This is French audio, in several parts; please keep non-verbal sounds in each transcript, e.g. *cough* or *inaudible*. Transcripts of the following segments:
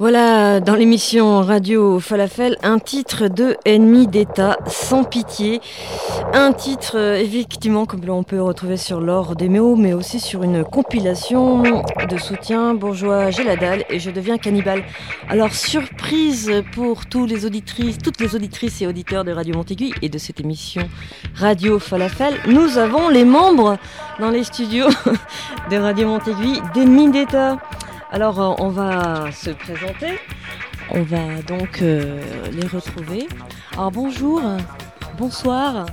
Voilà, dans l'émission Radio Falafel, un titre de Ennemi d'État, sans pitié. Un titre, euh, effectivement, comme l'on peut retrouver sur l'or des méos, mais aussi sur une compilation de soutien bourgeois, j'ai la dalle et je deviens cannibale. Alors, surprise pour tous les auditrices, toutes les auditrices et auditeurs de Radio Montaigu et de cette émission Radio Falafel, nous avons les membres dans les studios *laughs* de Radio Montaigu d'Ennemis d'État. Alors, euh, on va se présenter. On va donc euh, les retrouver. Alors, bonjour, bonsoir.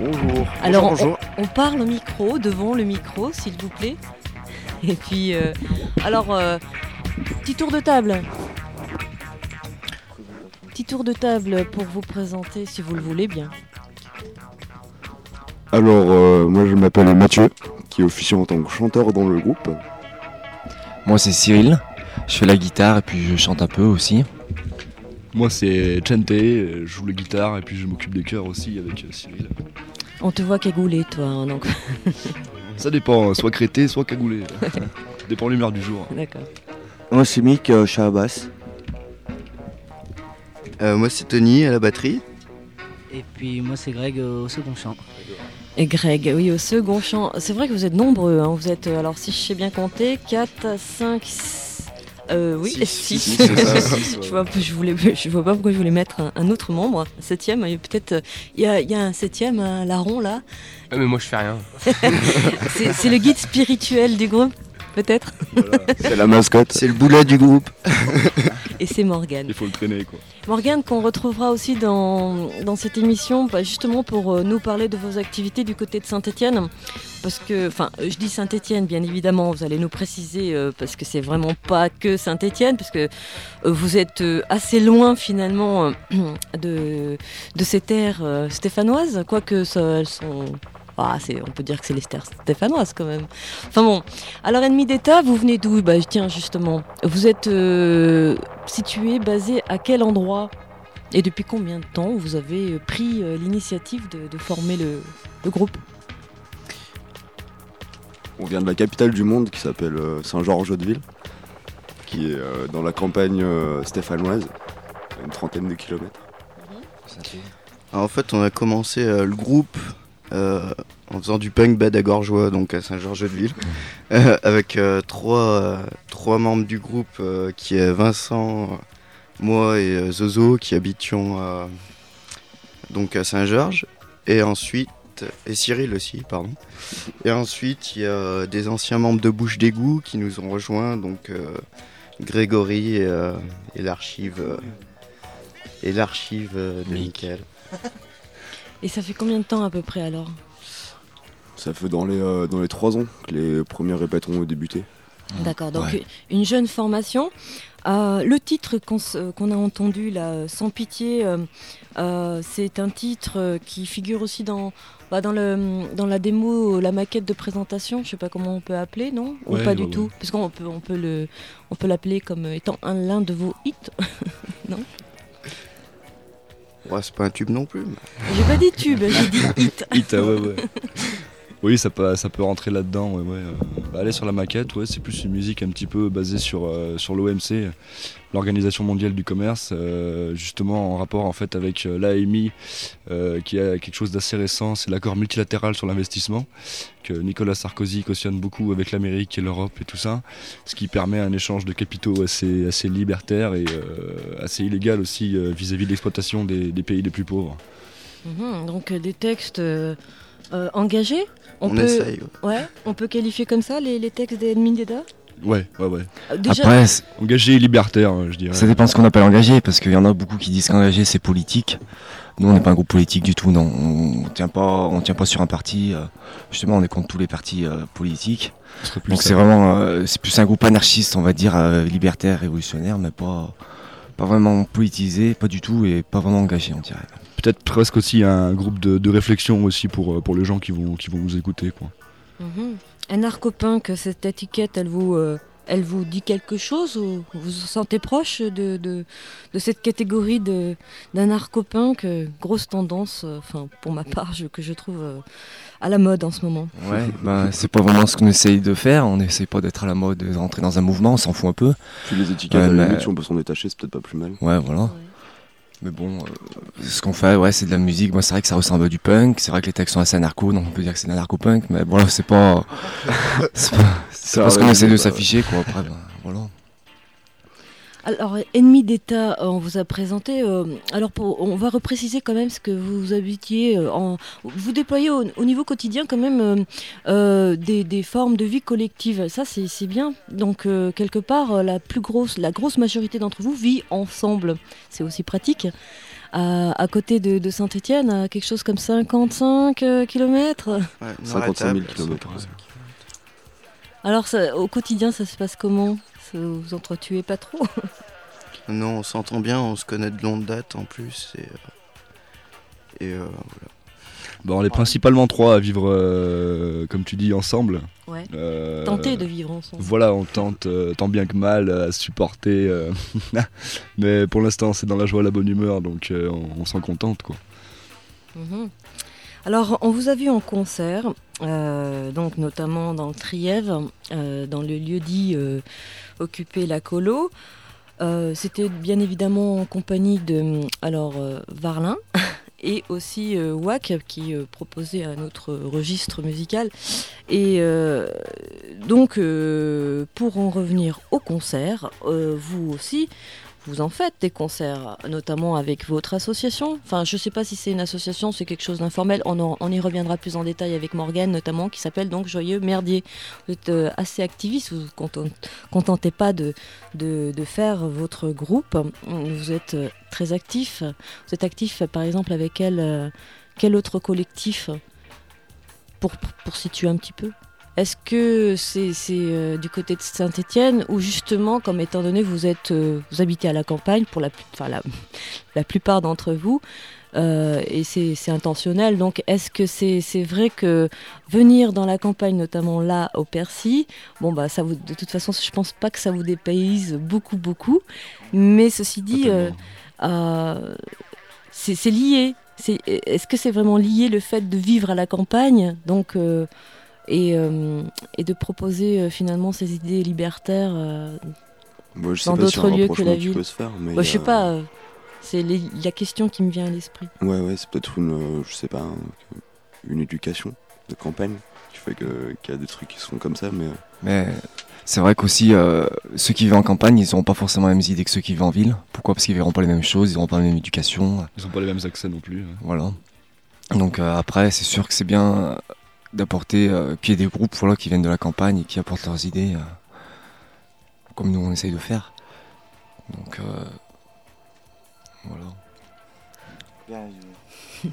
Bonjour. Alors, on, bonjour. on parle au micro, devant le micro, s'il vous plaît. *laughs* Et puis, euh, alors, euh, petit tour de table. Petit tour de table pour vous présenter, si vous le voulez bien. Alors, moi je m'appelle Mathieu, qui officie en tant que chanteur dans le groupe. Moi c'est Cyril, je fais la guitare et puis je chante un peu aussi. Moi c'est Chente, euh, je joue la guitare et puis je m'occupe des chœurs aussi avec euh, Cyril. On te voit cagoulé, toi, hein, donc. *laughs* Ça dépend, soit crété, soit cagoulé. *laughs* dépend de l'humeur du jour. D'accord. Moi c'est Mick, euh, je suis à la basse. Euh, moi c'est Tony à la batterie. Et puis moi c'est Greg au second chant. Et Greg, oui, au second chant. C'est vrai que vous êtes nombreux. hein. Vous êtes, euh, alors si je sais bien compter, 4, 5, euh, oui, Six. 6. Six, c'est ça, *laughs* six, ouais. je, vois, pas- je, voulais, je vois pas pourquoi je voulais mettre un, un autre membre, un septième. Peut-être il y, a, il y a un septième, un larron là. Ah, mais moi je fais rien. *laughs* C'est c'est le guide spirituel du groupe, peut-être. C'est la mascotte. C'est le boulet du groupe. *laughs* Et c'est Morgane. Il faut le traîner quoi. Morgane qu'on retrouvera aussi dans, dans cette émission, bah, justement pour euh, nous parler de vos activités du côté de Saint-Étienne. Parce que, enfin, je dis Saint-Étienne, bien évidemment, vous allez nous préciser, euh, parce que c'est vraiment pas que Saint-Étienne, parce que euh, vous êtes assez loin finalement *clears throat* de, de ces terres stéphanoises, quoique ça, elles sont. Ah, c'est- on peut dire que c'est les terres stéphanoises quand même. Enfin bon, alors ennemi d'État, vous venez d'où? Bah tiens justement, vous êtes euh, situé, basé à quel endroit? Et depuis combien de temps vous avez euh, pris euh, l'initiative de, de former le, le groupe? On vient de la capitale du monde qui s'appelle euh, Saint-Georges-de-Ville, qui est euh, dans la campagne euh, stéphanoise, à une trentaine de kilomètres. Alors, en fait on a commencé euh, le groupe en faisant du punk bad à Gorgeois, donc à Saint-Georges-de-Ville, euh, avec euh, trois, euh, trois membres du groupe euh, qui est Vincent, euh, moi et euh, Zozo qui habitions euh, donc à Saint-Georges. Et ensuite, et Cyril aussi, pardon. Et ensuite, il y a des anciens membres de Bouche d'égout qui nous ont rejoints, donc euh, Grégory et, euh, et l'archive euh, et l'archive euh, de Mickaël. *laughs* Et ça fait combien de temps à peu près alors Ça fait dans les, euh, dans les trois ans que les premiers répètes ont débuté. D'accord, donc Ouais. une jeune formation. Euh, le titre qu'on euh, qu'on a entendu là, euh, Sans pitié, euh, euh, c'est un titre qui figure aussi dans, bah, dans, le, dans la démo, la maquette de présentation, je sais pas comment on peut appeler, non? Ou Ouais, pas ouais, du ouais. tout? Parce qu'on peut, on peut le- on peut l'appeler comme étant un l'un de vos hits. *laughs* Non? Ouais, c'est pas un tube non plus. J'ai pas dit tube, j'ai dit *laughs* hit. Hit, ouais, ouais. Oui, ça peut, ça peut rentrer là-dedans. Ouais, ouais. Bah, aller sur la maquette, ouais, c'est plus une musique un petit peu basée sur, euh, l'OMC, l'Organisation mondiale du commerce, euh, justement en rapport en fait avec euh, l'AMI, qui a quelque chose d'assez récent, c'est l'accord multilatéral sur l'investissement que Nicolas Sarkozy cautionne beaucoup avec l'Amérique et l'Europe et tout ça, ce qui permet un échange de capitaux assez, assez libertaire et assez illégal aussi vis-à-vis de l'exploitation des, pays les plus pauvres. Mhm, donc des textes engagés on, peut, essaye. Ouais. on peut qualifier comme ça les, textes des ennemis d'État Ouais, ouais, ouais. Euh, déjà... Après, engagé et libertaire, je dirais. Ça dépend de ce qu'on appelle engagé, parce qu'il y en a beaucoup qui disent qu'engagé c'est politique. Nous, on n'est pas un groupe politique du tout, non. On tient pas, on tient pas sur un parti. Euh, justement, on est contre tous les partis euh, politiques. Donc c'est vraiment, c'est plus un groupe anarchiste, on va dire, libertaire, révolutionnaire, mais pas, pas vraiment politisé, pas du tout, et pas vraiment engagé, on dirait peut-être presque aussi un groupe de, réflexion aussi pour, euh, pour les gens qui vont, qui vont nous écouter. Quoi. Un que cette étiquette, elle vous, euh, elle vous dit quelque chose ou vous vous sentez proche de, de, cette catégorie d'un que grosse tendance, euh, enfin pour ma part, que je trouve à la mode en ce moment Ouais, bah, c'est pas vraiment ce qu'on essaye de faire, on essaye pas d'être à la mode, de rentrer dans un mouvement, on s'en fout un peu. Puis les étiquettes, à la on peut s'en détacher, c'est peut-être pas plus mal. Ouais, voilà. Mais bon, euh, ce qu'on fait, ouais, c'est de la musique. Moi, c'est vrai que ça ressemble à du punk. C'est vrai que les textes sont assez anarcho, donc on peut dire que c'est anarcho-punk. Mais bon, *laughs* c'est pas. c'est pas, ce qu'on essaie de s'afficher, quoi. Après, ben, voilà. Alors, ennemi d'État, euh, on vous a présenté. Euh, alors, on va repréciser quand même ce que vous habitiez. Euh, en, vous déployez au, niveau quotidien quand même des, formes de vie collective. Ça, c'est bien. Donc, quelque part, la plus grosse, la grosse majorité d'entre vous vit ensemble. C'est aussi pratique. À, côté de, Saint-Étienne, quelque chose comme 55 km. 55 000 km. Alors, au quotidien, ça se passe comment? Vous entretuez pas trop *laughs* Non, on s'entend bien, on se connaît de longue date en plus. Et, euh, et euh, voilà. Bon, on est principalement trois à vivre, euh, comme tu dis, ensemble. Ouais. Tenter de vivre ensemble. Voilà, on tente tant bien que mal à supporter. *laughs* Mais pour l'instant, c'est dans la joie et la bonne humeur, donc on, s'en contente, quoi. Mhm. Alors, on vous a vu en concert, donc notamment dans le Trièvre, dans le lieu dit occuper la colo. Euh, c'était bien évidemment en compagnie de alors euh, Varlin *laughs* et aussi euh, Wack qui proposait un autre registre musical. Et donc pour en revenir au concert, vous aussi, vous en faites des concerts, notamment avec votre association. Enfin, je ne sais pas si c'est une association, c'est quelque chose d'informel. On, y reviendra plus en détail avec Morgane, notamment, qui s'appelle donc Joyeux Merdier. Vous êtes euh, assez activiste, vous ne contentez pas de, faire votre groupe. Vous êtes euh, très actif. Vous êtes actif, par exemple, avec quel, euh, quel autre collectif pour situer un petit peu? Est-ce que c'est euh, du côté de Saint-Étienne ou justement, comme étant donné vous êtes, euh, vous habitez à la campagne pour la, *laughs* la, plupart d'entre vous, euh, et c'est intentionnel. Donc, est-ce que c'est vrai que venir dans la campagne, notamment là au Percy, bon bah ça vous, de toute façon, je pense pas que ça vous dépayse beaucoup beaucoup, mais ceci dit, c'est lié. Est-ce que c'est vraiment lié le fait de vivre à la campagne, donc euh, et, de proposer euh, finalement ces idées libertaires euh, dans d'autres lieux que la ville. Se faire, mais je sais pas, c'est la question qui me vient à l'esprit. Ouais, ouais, c'est peut-être une, je sais pas, une éducation de campagne qui fait qu'il y a des trucs qui sont comme ça, mais. Mais c'est vrai qu'aussi, ceux qui vivent en campagne, ils n'auront pas forcément les mêmes idées que ceux qui vivent en ville. Pourquoi? Parce qu'ils verront pas les mêmes choses, ils n'auront pas la même éducation. Ils n'ont pas les mêmes accès non plus. Voilà. Donc après, c'est sûr que c'est bien d'apporter, euh, puis il y a des groupes voilà, qui viennent de la campagne et qui apportent leurs idées, euh, comme nous on essaye de faire. Donc euh, voilà. *laughs*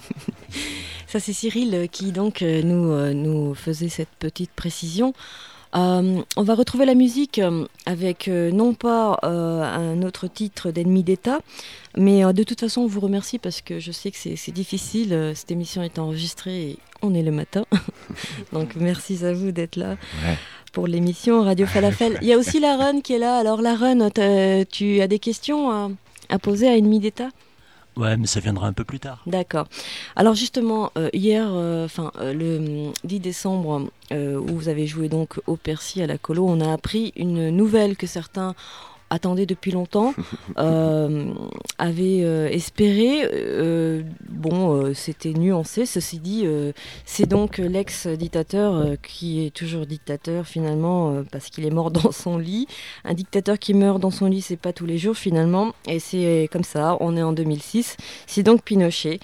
Ça c'est Cyril qui donc nous, nous faisait cette petite précision. On va retrouver la musique avec non pas un autre titre d'Ennemi d'État, mais de toute façon on vous remercie parce que je sais que c'est difficile, cette émission est enregistrée et on est le matin. *laughs* Donc merci à vous d'être là pour l'émission Radio Falafel. *laughs* Il y a aussi la Run qui est là. Alors la Run, tu as des questions imposé à Ennemi d'État? Ouais, mais ça viendra un peu plus tard. D'accord. Alors justement, hier, enfin le 10 décembre, où vous avez joué donc au Percy à la Colo, on a appris une nouvelle que certains attendait depuis longtemps, *laughs* euh, avait euh, espéré. Euh, bon, c'était nuancé. Ceci dit, c'est donc l'ex-dictateur qui est toujours dictateur finalement parce qu'il est mort dans son lit. Un dictateur qui meurt dans son lit, c'est pas tous les jours finalement. Et c'est comme ça. On est en 2006. C'est donc Pinochet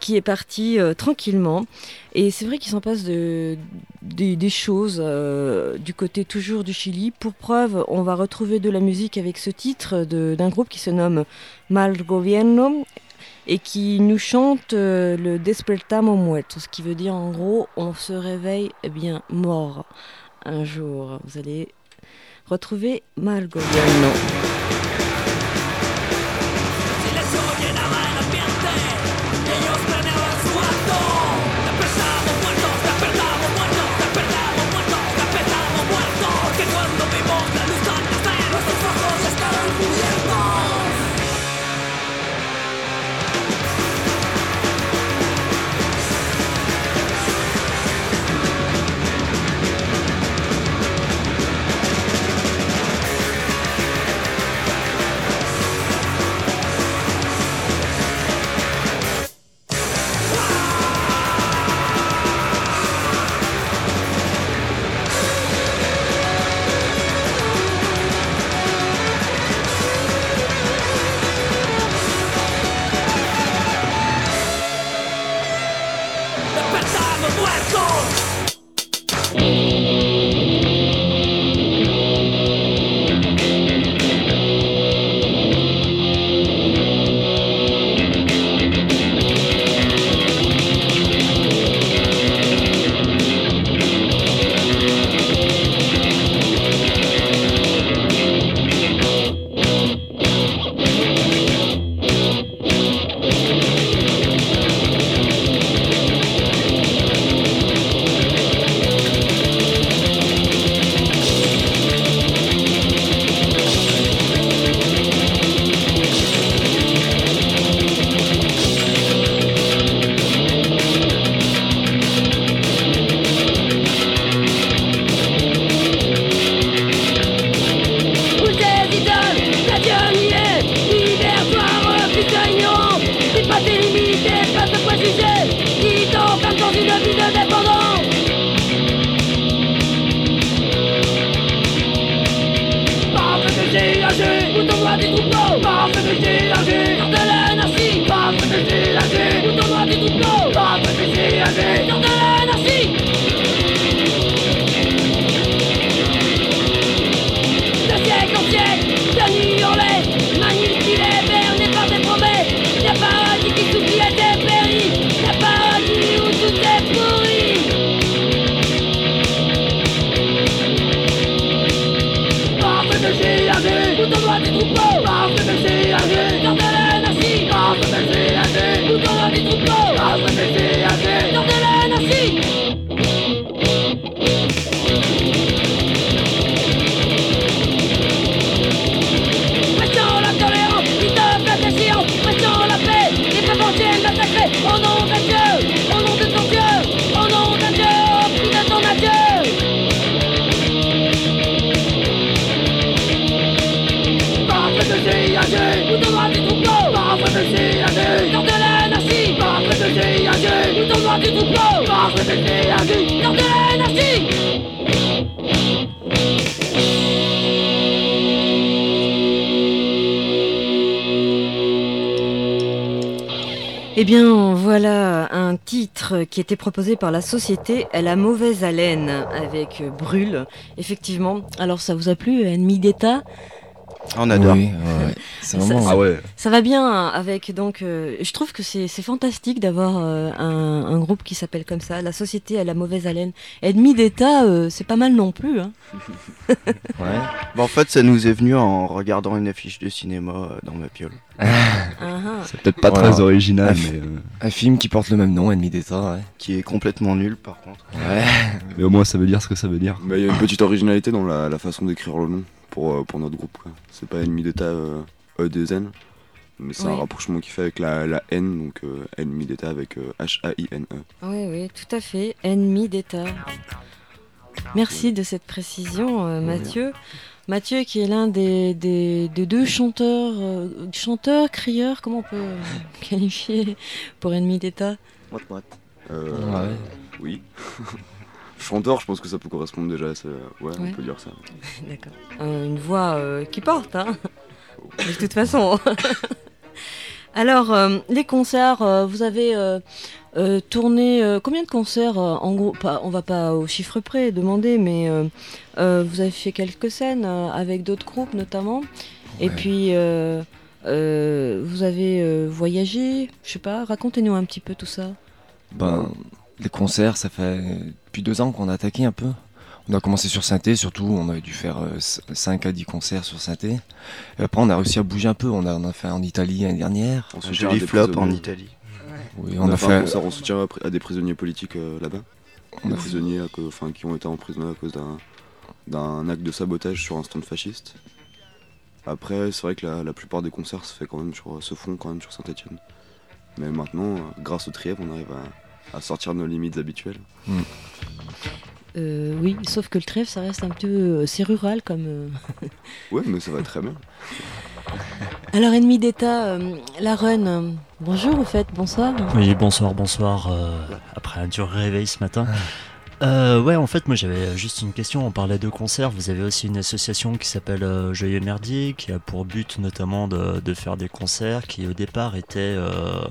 qui est parti euh, tranquillement. Et c'est vrai qu'il s'en passe de, des choses euh, du côté toujours du Chili. Pour preuve, on va retrouver de la musique avec ce titre d'un groupe qui se nomme Mal Gobierno et qui nous chante euh, le Despertamo Muerto, ce qui veut dire en gros on se réveille bien mort un jour. Vous allez retrouver Mal Gobierno. Eh bien, voilà un titre qui était proposé par la société La Mauvaise Haleine avec Brûle. Effectivement. Alors, ça vous a plu, Ennemi d'État? On adore. Oui, ça, ah ouais. ça, va bien avec donc. Euh, je trouve que c'est fantastique d'avoir euh, un, groupe qui s'appelle comme ça. La société à la mauvaise haleine. Ennemi d'État, euh, c'est pas mal non plus. Hein. *laughs* ouais. Bah, en fait, ça nous est venu en regardant une affiche de cinéma dans ma piole. Ah, ah. c'est peut-être pas très original, un, mais un film qui porte le même nom, Ennemi d'État, qui est complètement nul par contre. Ouais. mais au moins, ça veut dire ce que ça veut dire. Mais il y a une petite originalité dans la façon d'écrire le nom. Euh, pour, notre groupe. C'est pas ennemi d'État euh, EDZN, Mais c'est un rapprochement qui fait avec la, la N, donc euh, ennemi d'État avec H-A-I-N-E. Oui, oui, tout à fait. Ennemi d'État. Merci de cette précision, Mathieu. Mathieu qui est l'un des, des, deux chanteurs, chanteurs, crieurs, comment on peut qualifier pour ennemi d'État? Euh, Oui. *laughs* Chanteur, je pense que ça peut correspondre déjà à ça. Ouais, on peut dire ça. *laughs* D'accord. Euh, une voix euh, qui porte, hein De toute façon. *laughs* Alors, euh, les concerts, vous avez tourné combien de concerts En gros, pas, on va pas au chiffre près demander, mais vous avez fait quelques scènes avec d'autres groupes notamment. Et puis, vous avez voyagé, je sais pas, racontez-nous un petit peu tout ça. Ben, les concerts, ça fait depuis deux ans qu'on a attaqué un peu. On a commencé sur synthé, surtout, on avait dû faire 5 euh, à 10 concerts sur synthé. Et après, on a réussi à bouger un peu. On a, on a fait en Italie l'année dernière. On soutient des flop en Italie. Oui, on, a, fait un concert en soutien à des prisonniers politiques euh, là-bas. Des prisonniers enfin, qui ont été emprisonnés à cause d'un acte de sabotage sur un stand fasciste. Après, c'est vrai que la, plupart des concerts se, fait quand même sur, se font quand même sur Saint-Etienne. Mais maintenant, grâce au Trièvre, on arrive à, sortir de nos limites habituelles. Hmm. Euh, oui, sauf que le Trèfle, ça reste un peu. Euh, c'est rural comme. Euh. ouais, mais ça va très bien. *laughs* Alors, ennemi d'État, la run. bonjour, au fait, bonsoir. Oui, bonsoir, bonsoir. après un dur réveil ce matin. Euh, ouais, en fait, moi j'avais juste une question. On parlait de concerts. Vous avez aussi une association qui s'appelle euh, Joyeux Merdier, qui a pour but notamment de, faire des concerts, qui au départ était euh,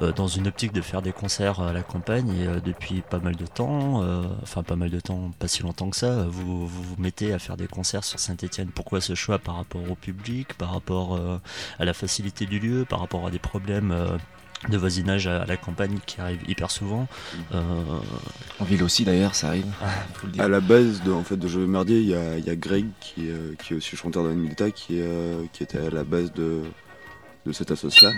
euh dans une optique de faire des concerts à la campagne. Et depuis pas mal de temps, enfin pas mal de temps, pas si longtemps que ça, vous, vous vous mettez à faire des concerts sur Saint-Etienne. Pourquoi ce choix par rapport au public, par rapport à la facilité du lieu, par rapport à des problèmes de voisinage à la campagne qui arrive hyper souvent. Euh, en ville aussi d'ailleurs, ça arrive. Ah, à la base de, en fait, de Jeux Merdier, il y a, y a, Greg qui, euh, qui est aussi chanteur d'Anime d'État qui, euh, qui était à la base de, de cette association.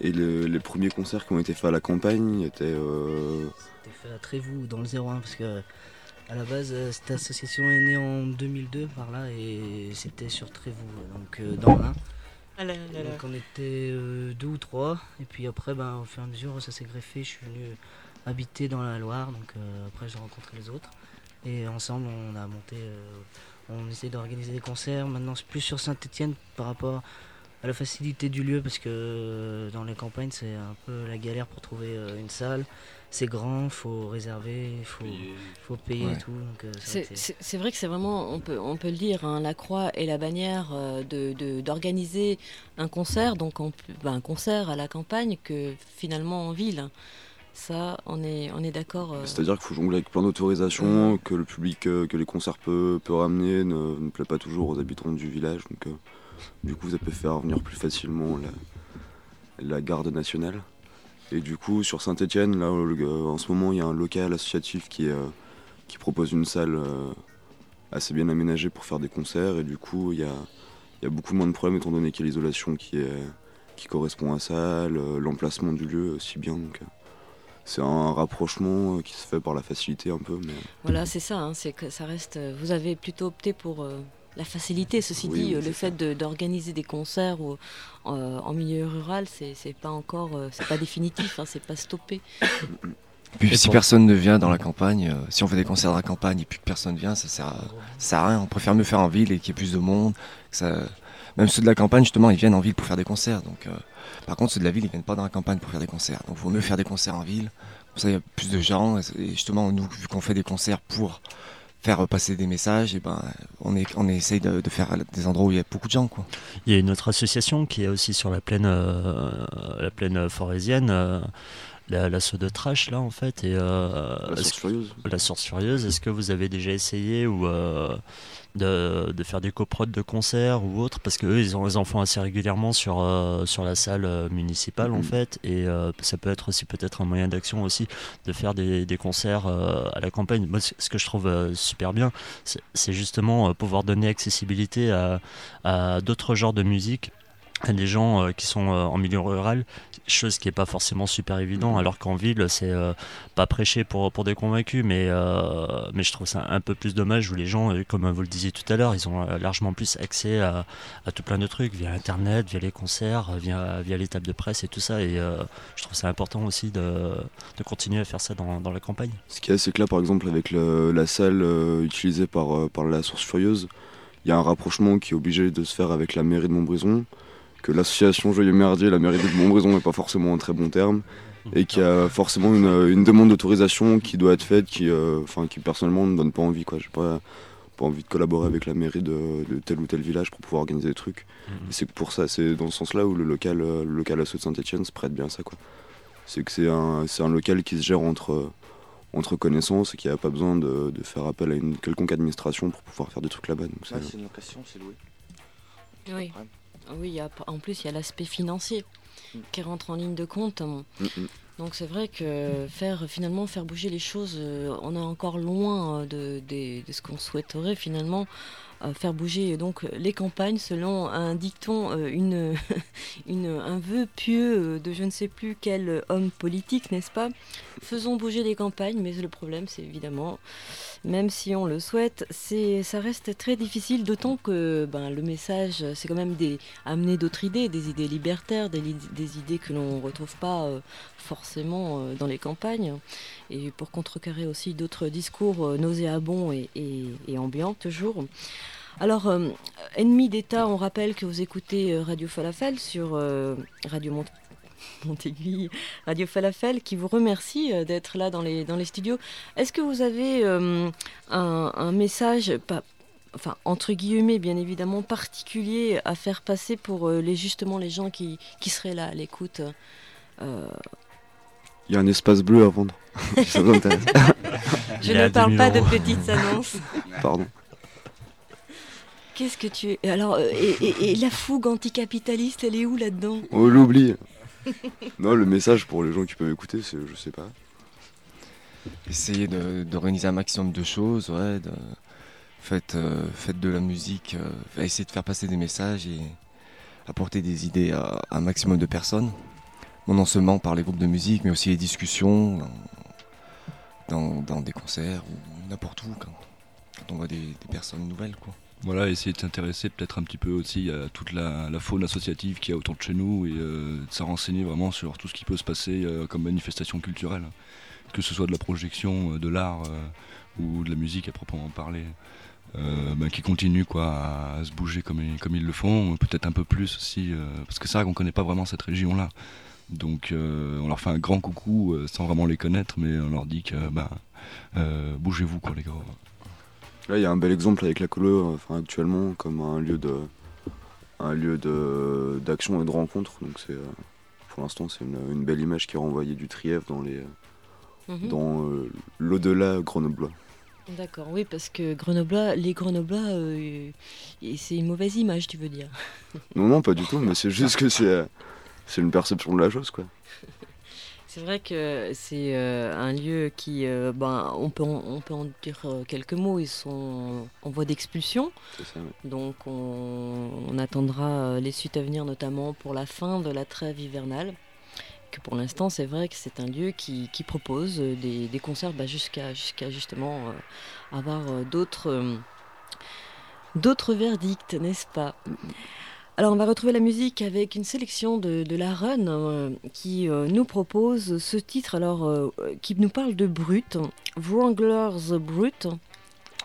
Et les premiers concerts qui ont été faits à la campagne étaient. C'était fait à Trévoux dans le 01 parce que à la base cette association est née en 2002 par là et c'était sur Trévoux donc dans l'Ain. Ah donc on était euh, deux ou trois, et puis après, ben, au fur et à mesure, ça s'est greffé. Je suis venu habiter dans la Loire, donc euh, après j'ai rencontré les autres. Et ensemble, on a monté, euh, on essaie d'organiser des concerts. Maintenant, c'est plus sur Saint-Etienne par rapport à la facilité du lieu, parce que dans les campagnes, c'est un peu la galère pour trouver une salle c'est grand, faut réserver, il faut, faut payer et tout. Euh, c'est vrai que c'est vraiment, on peut, on peut le dire, hein, la croix et la bannière euh, de d'organiser un concert, donc ben, un concert à la campagne que finalement en ville. Ça, on est, on est d'accord. Euh. C'est-à-dire qu'il faut jongler avec plein d'autorisations, que le public que les concerts peut, peut ramener ne, ne, plaît pas toujours aux habitants du village. Donc, du coup, ça peut faire venir plus facilement la, garde nationale. Et du coup, sur Saint-Etienne, là, en ce moment, il y a un local associatif qui, euh, propose une salle euh, assez bien aménagée pour faire des concerts. Et du coup, il y a, beaucoup moins de problèmes étant donné qu'il y a l'isolation qui, correspond à ça, l'emplacement du lieu aussi bien. Donc, euh, c'est un rapprochement qui se fait par la facilité un peu. Voilà, c'est ça. Hein, c'est que ça reste. Vous avez plutôt opté pour la facilité. Ceci dit, le fait d'organiser des concerts ou, euh, en milieu rural, c'est pas encore, euh, c'est pas définitif, hein, c'est pas stoppé. Puis si personne ne vient dans la campagne, euh, si on fait des concerts dans la campagne et puis que personne vient, ça sert, à, sert à rien. On préfère mieux faire en ville et qu'il y ait plus de monde. Ça... Même ceux de la campagne, justement, ils viennent en ville pour faire des concerts. Donc, par contre, ceux de la ville, ils viennent pas dans la campagne pour faire des concerts. Donc, il vaut mieux faire des concerts en ville. Comme ça, il y a plus de gens. Et justement, nous, vu qu'on fait des concerts pour faire passer des messages, et ben on, est, on essaye de, faire des endroits où il y a beaucoup de gens. Quoi. Il y a une autre association qui est aussi sur la plaine, euh, la plaine forésienne. Euh, l'assaut de trash là en fait et euh, la source furieuse. La source furieuse est-ce que vous avez déjà essayé ou de, de, faire des coprods de concerts ou autre? Parce que eux ils, ont, les en font assez régulièrement sur, euh, sur la salle euh, municipale en fait et euh, ça peut être aussi peut-être un moyen d'action aussi de faire des, des concerts à la campagne. Moi ce que je trouve super bien c'est justement pouvoir donner accessibilité à, à d'autres genres de musique des gens qui sont en milieu rural, chose qui n'est pas forcément super évident, alors qu'en ville, c'est pas prêché pour, pour des convaincus, mais, mais je trouve ça un peu plus dommage où les gens, comme vous le disiez tout à l'heure, ils ont largement plus accès à, à, tout plein de trucs, via Internet, via les concerts, via, via les tables de presse et tout ça, et je trouve ça important aussi de, de continuer à faire ça dans, dans, la campagne. Ce qui est assez clair, par exemple, avec le, la salle utilisée par, par la Source Furieuse, il y a un rapprochement qui est obligé de se faire avec la mairie de Montbrison, que l'association Joyeux Merdier, la mairie de Montbrison n'est pas forcément un très bon terme, et qu'il y a forcément une, demande d'autorisation qui doit être faite, qui, euh, enfin, qui personnellement ne donne pas envie. Quoi. J'ai pas, pas envie de collaborer avec la mairie de, tel ou tel village pour pouvoir organiser des trucs. Mhm. C'est pour ça, c'est dans ce sens-là où le local, le local asso de Saint-Etienne se prête bien à ça. Quoi. C'est que c'est un, un local qui se gère entre entre connaissances et qu'il n'y a pas besoin de, faire appel à une quelconque administration pour pouvoir faire des trucs là-bas. c'est une location, c'est loué. Oui, oui en plus il y a l'aspect financier mm. qui rentre en ligne de compte. Mm, mm. Donc c'est vrai que faire finalement faire bouger les choses, euh, on est encore loin euh, de, de ce qu'on souhaiterait finalement faire bouger donc les campagnes selon un dicton, euh, *laughs* une, un vœu pieux euh, de je ne sais plus quel homme politique, n'est-ce pas? Faisons bouger les campagnes, mais le problème c'est évidemment, même si on le souhaite, c'est ça reste très difficile, d'autant que ben, le message c'est quand même des, amener d'autres idées, des idées libertaires, des, des idées que l'on ne retrouve pas euh, forcément dans les campagnes, et pour contrecarrer aussi d'autres discours nauséabonds et, et, ambiants toujours. Alors, euh, Ennemi d'État, on rappelle que vous écoutez euh, Radio Falafel sur euh, Radio Mont Montéguille, Radio Falafel, qui vous remercie d'être là dans les, dans les studios. Est-ce que vous avez un, message, pas, enfin, entre guillemets, bien évidemment, particulier à faire passer pour les, justement les gens qui, qui seraient là à l'écoute Il y a un espace bleu à vendre. *laughs* Ça Je ne parle pas de petites annonces. Pardon. Qu'est-ce que tu es? Alors, euh, et, la fougue anticapitaliste, elle est où là-dedans? On l'oublie. non, le message pour les gens qui peuvent écouter, c'est je sais pas. Essayer d'organiser un maximum de choses, ouais. De, faites, euh, de la musique, euh, essayez de faire passer des messages et apporter des idées à, un maximum de personnes. Non seulement par les groupes de musique, mais aussi les discussions dans, des concerts ou n'importe où quand, on voit des, personnes nouvelles, quoi. Voilà, essayer de s'intéresser peut-être un petit peu aussi à toute la, faune associative qui y a autour de chez nous et euh, de se renseigner vraiment sur tout ce qui peut se passer euh, comme manifestation culturelle, que ce soit de la projection, euh, de l'art ou de la musique à proprement parler. Ben, qui continuent quoi, à, se bouger comme ils le font, peut-être un peu plus aussi, parce que c'est vrai qu'on ne connaît pas vraiment cette région-là. Donc on leur fait un grand coucou sans vraiment les connaître, mais on leur dit que ben, bougez-vous quoi les gars. Là, il y a un bel exemple avec la colo, enfin, actuellement, comme un lieu de, un lieu de, d'action et de rencontre. Donc c'est, euh, pour l'instant, c'est une, belle image qui est renvoyée du Trièvre dans les, mhm. dans euh, l'au-delà grenoblois. D'accord, oui, parce que Grenoble, les Grenoblois, euh, c'est une mauvaise image, tu veux dire Non, non, pas du tout, mais c'est juste que c'est, *laughs* c'est une perception de la chose, quoi. *laughs* C'est vrai que c'est euh, un lieu qui, euh, ben, on, peut en, on peut en dire euh, quelques mots, ils sont en voie d'expulsion. Donc on, attendra les suites à venir, notamment pour la fin de la trêve hivernale. Que pour l'instant, c'est vrai que c'est un lieu qui, propose des, concerts bah, jusqu'à jusqu'à justement avoir d'autres d'autres verdicts, n'est-ce pas? Alors on va retrouver la musique avec une sélection de, la Run euh, qui euh, nous propose ce titre alors euh, qui nous parle de Brut, Wranglers Brut.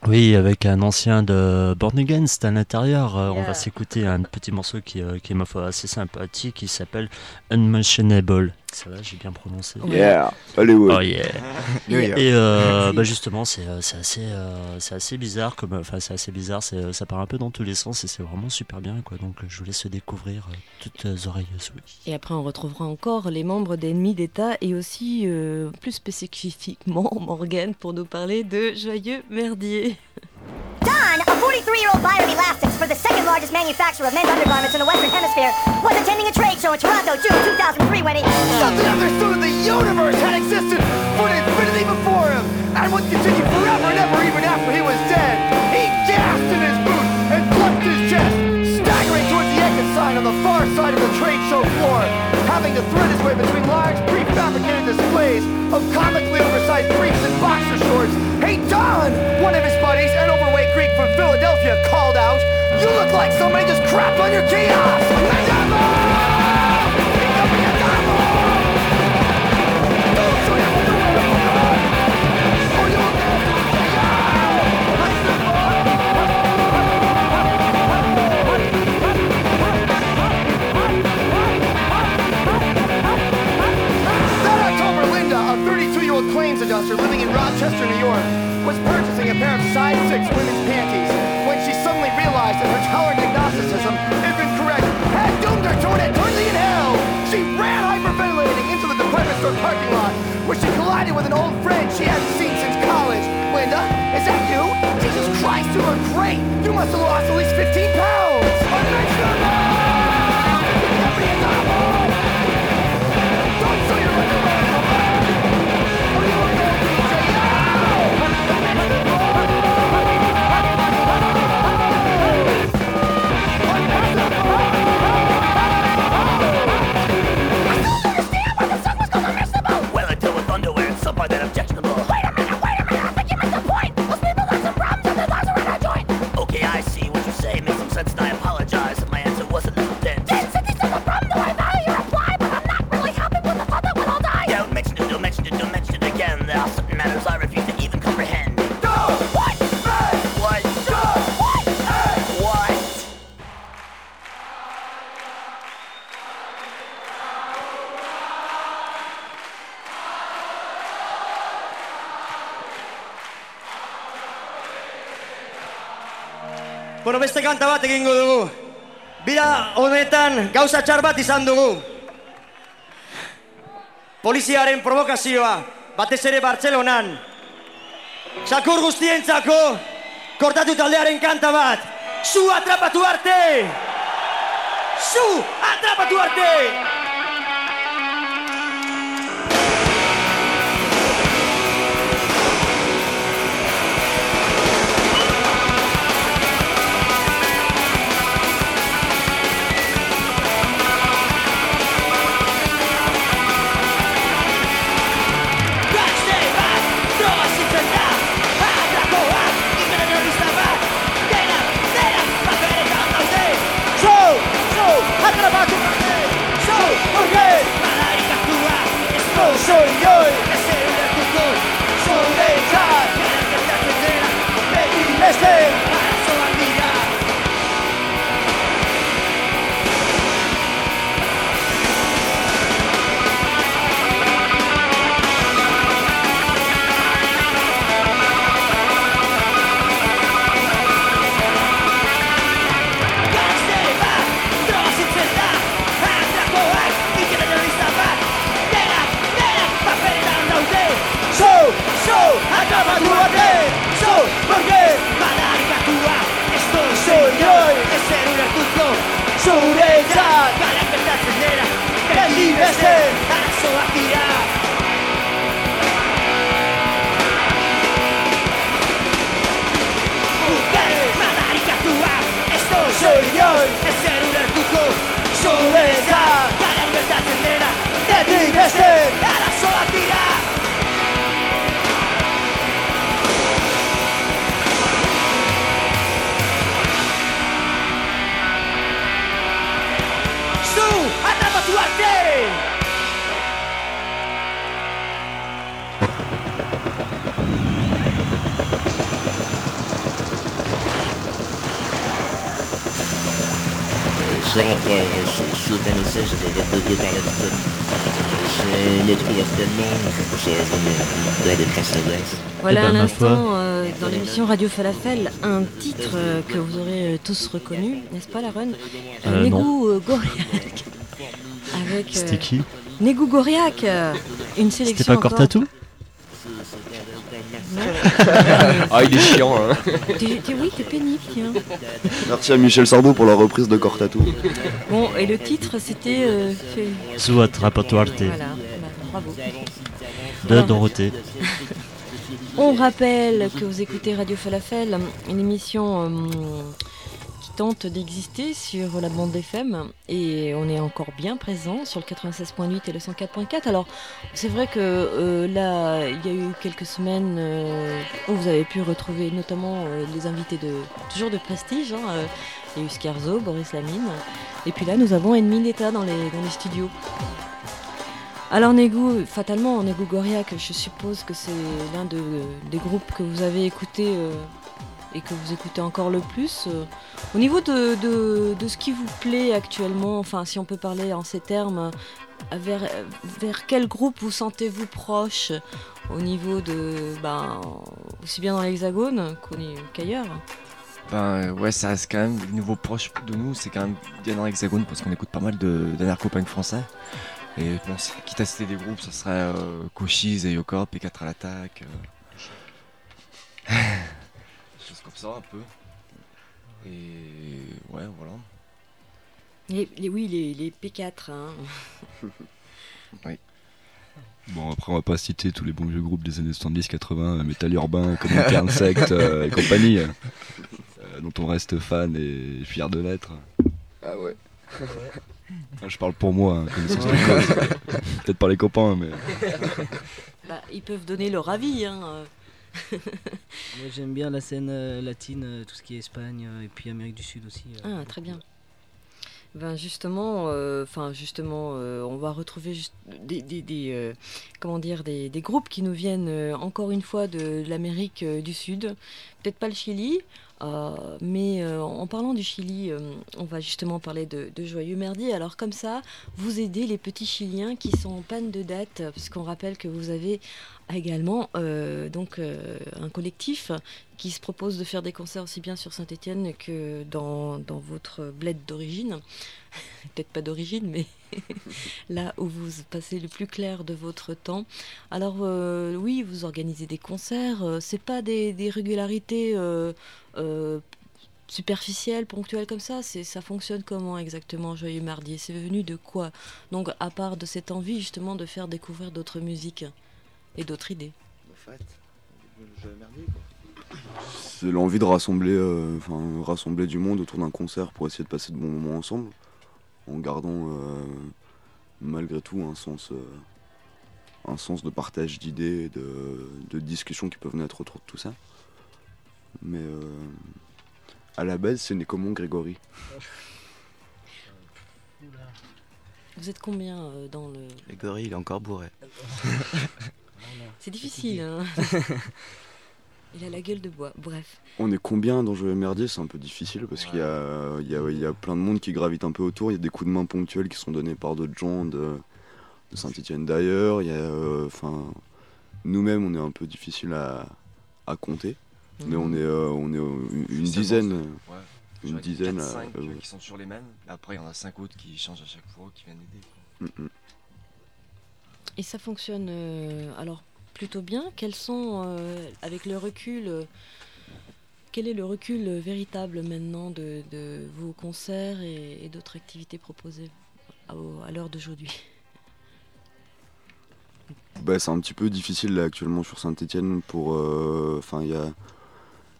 Oui, avec un ancien de Born Against à l'intérieur, on va s'écouter un petit morceau qui, qui est ma foi assez sympathique qui s'appelle Unmentionable. Ça va, j'ai bien prononcé. Yeah, Hollywood. Oh yeah. Et euh, bah justement, c'est euh, assez, euh, c'est assez bizarre, comme, enfin c'est assez bizarre, ça part un peu dans tous les sens et c'est vraiment super bien quoi. Donc je vous laisse découvrir toutes oreilles oui. Et après on retrouvera encore les membres d'ennemis d'État et aussi plus spécifiquement *laughs* Morgan pour nous parler de Joyeux Merdier. *laughs* Don, a 43-year-old buyer of elastics for the second largest manufacturer of men's undergarments in the Western Hemisphere, was attending a trade show in Toronto, June 2003 when he... Something understood of the universe had existed for infinity before him, and would continue forever and ever even after he was dead. He gasped in his boots and clutched his chest, staggering towards the exit sign on the far side of to thread his way between large, prefabricated displays of comically oversized briefs and boxer shorts. Hey, Don! One of his buddies, an overweight Greek from Philadelphia, called out, You look like somebody just crapped on your kiosk! *laughs* Beste kanta bat egingo dugu. Bira honetan gauza txar bat izan dugu. Poliziaren provokazioa, batez ere Bartzelonan. Sakur guztientzako, kortatu taldearen kanta bat. Zu atrapatu arte! Zu atrapatu arte! Oi. ni beste Arazo bat dira Urte Madarikatu bat Ez do zoi joi Ez zer ulertuko Zure da Gara inbertatzen dena Detik beste Arazo bat dira Yeah! Voilà Eh ben, ma l'instant foi. euh, dans l'émission Radio Falafel un titre euh, que vous aurez euh, tous reconnu, n'est-ce pas la run Euh, Negu Goriak. *laughs* Avec euh, C'était qui? Negu Goriak, une sélection. C'était pas encore- Cortatou. *laughs* Ah, il est chiant, hein. T'es- t'es- oui, t'es pénible, tiens. Merci à Michel Sardou pour la reprise de Cortatou. Bon, et le titre c'était. euh, fait- Zu Atrapatoire Voilà, bah, bravo. de Dorothée. On rappelle que vous écoutez Radio Falafel, une émission euh, d'exister sur la bande FM et on est encore bien présent sur le 96.8 et le 104.4. Alors c'est vrai que euh, là il y a eu quelques semaines euh, où vous avez pu retrouver notamment euh, les invités de toujours de prestige. Hein, il y a eu Scarzo, Boris Lamine et puis là nous avons Ennemi d'État dans les, dans les studios. Alors Negu, fatalement, Negu Goriak, je suppose que c'est l'un des groupes que vous avez écouté et que vous écoutez encore le plus. Euh, au niveau de, de, ce qui vous plaît actuellement, enfin si on peut parler en ces termes, vers, vers quel groupe vous sentez-vous proche au niveau de, ben, aussi bien dans l'Hexagone qu'ailleurs? Ben ouais, ça reste quand même le niveau proche de nous, c'est quand même bien dans l'Hexagone parce qu'on écoute pas mal d'anarcho-punk français. Et bon, quitte à citer des groupes, ça serait euh, Cochise et Yoko, P4 à l'attaque. Euh. *laughs* comme ça un peu. Et ouais, voilà. Les, oui, les, les P4. Hein. *laughs* oui. Bon, après, on va pas citer tous les bons vieux groupes des années 70-80, Metal Urbain, comme Insect euh, et compagnie, euh, dont on reste fan et fier de l'être. Ah ouais. Je parle pour moi, hein, *laughs* peut-être pas les copains, mais. Bah, ils peuvent donner leur avis. Hein. Moi j'aime bien la scène euh, latine, euh, tout ce qui est Espagne euh, et puis Amérique du Sud aussi. ah très bien. Ben justement, enfin justement, on va retrouver des, comment dire des, groupes qui nous viennent encore une fois de l'Amérique du Sud. Peut-être pas le Chili, euh, mais euh, en parlant du Chili, euh, on va justement parler de, Joyeux Merdier. Alors comme ça, vous aidez les petits Chiliens qui sont en panne de date, puisqu'on rappelle que vous avez également donc un collectif qui se propose de faire des concerts aussi bien sur Saint-Étienne que dans, dans votre bled d'origine. *laughs* Peut-être pas d'origine, mais *laughs* là où vous passez le plus clair de votre temps. Alors euh, oui, vous organisez des concerts, euh, c'est pas des, régularités euh, superficielles, ponctuelles comme ça, c'est ça fonctionne comment exactement Joyeux Mardi? C'est venu de quoi? Donc à part de cette envie justement de faire découvrir d'autres musiques et d'autres idées. C'est l'envie de rassembler, enfin, rassembler du monde autour d'un concert pour essayer de passer de bons moments ensemble en gardant euh, malgré tout un sens, euh, un sens de partage d'idées, de, de discussions qui peuvent naître autour de tout ça. Mais euh, à la base, c'est né comment Grégory Vous êtes combien dans le. Grégory, il est encore bourré. c'est difficile. Hein *laughs* Il a la gueule de bois, bref. On est combien dans Jeu Merdier? C'est un peu difficile parce qu'il y a, y, a, y a, plein de monde qui gravite un peu autour. Il y a des coups de main ponctuels qui sont donnés par d'autres gens de, Saint-Etienne d'ailleurs. Il y a, euh, enfin, nous-mêmes, on est un peu difficile à, à compter. Mais on est, euh, on est une, dizaine. Une dizaine. 4, 5, qui sont sur les mêmes. Après, il y en a 5 autres qui changent à chaque fois, qui viennent aider. Mm, mm. Et ça fonctionne euh, alors plutôt bien. Quels sont, euh, avec le recul, euh, quel est le recul véritable maintenant de, vos concerts et, d'autres activités proposées à, l'heure d'aujourd'hui? Bah, C'est un petit peu difficile là, actuellement sur Saint-Etienne pour... Euh, enfin, il y a,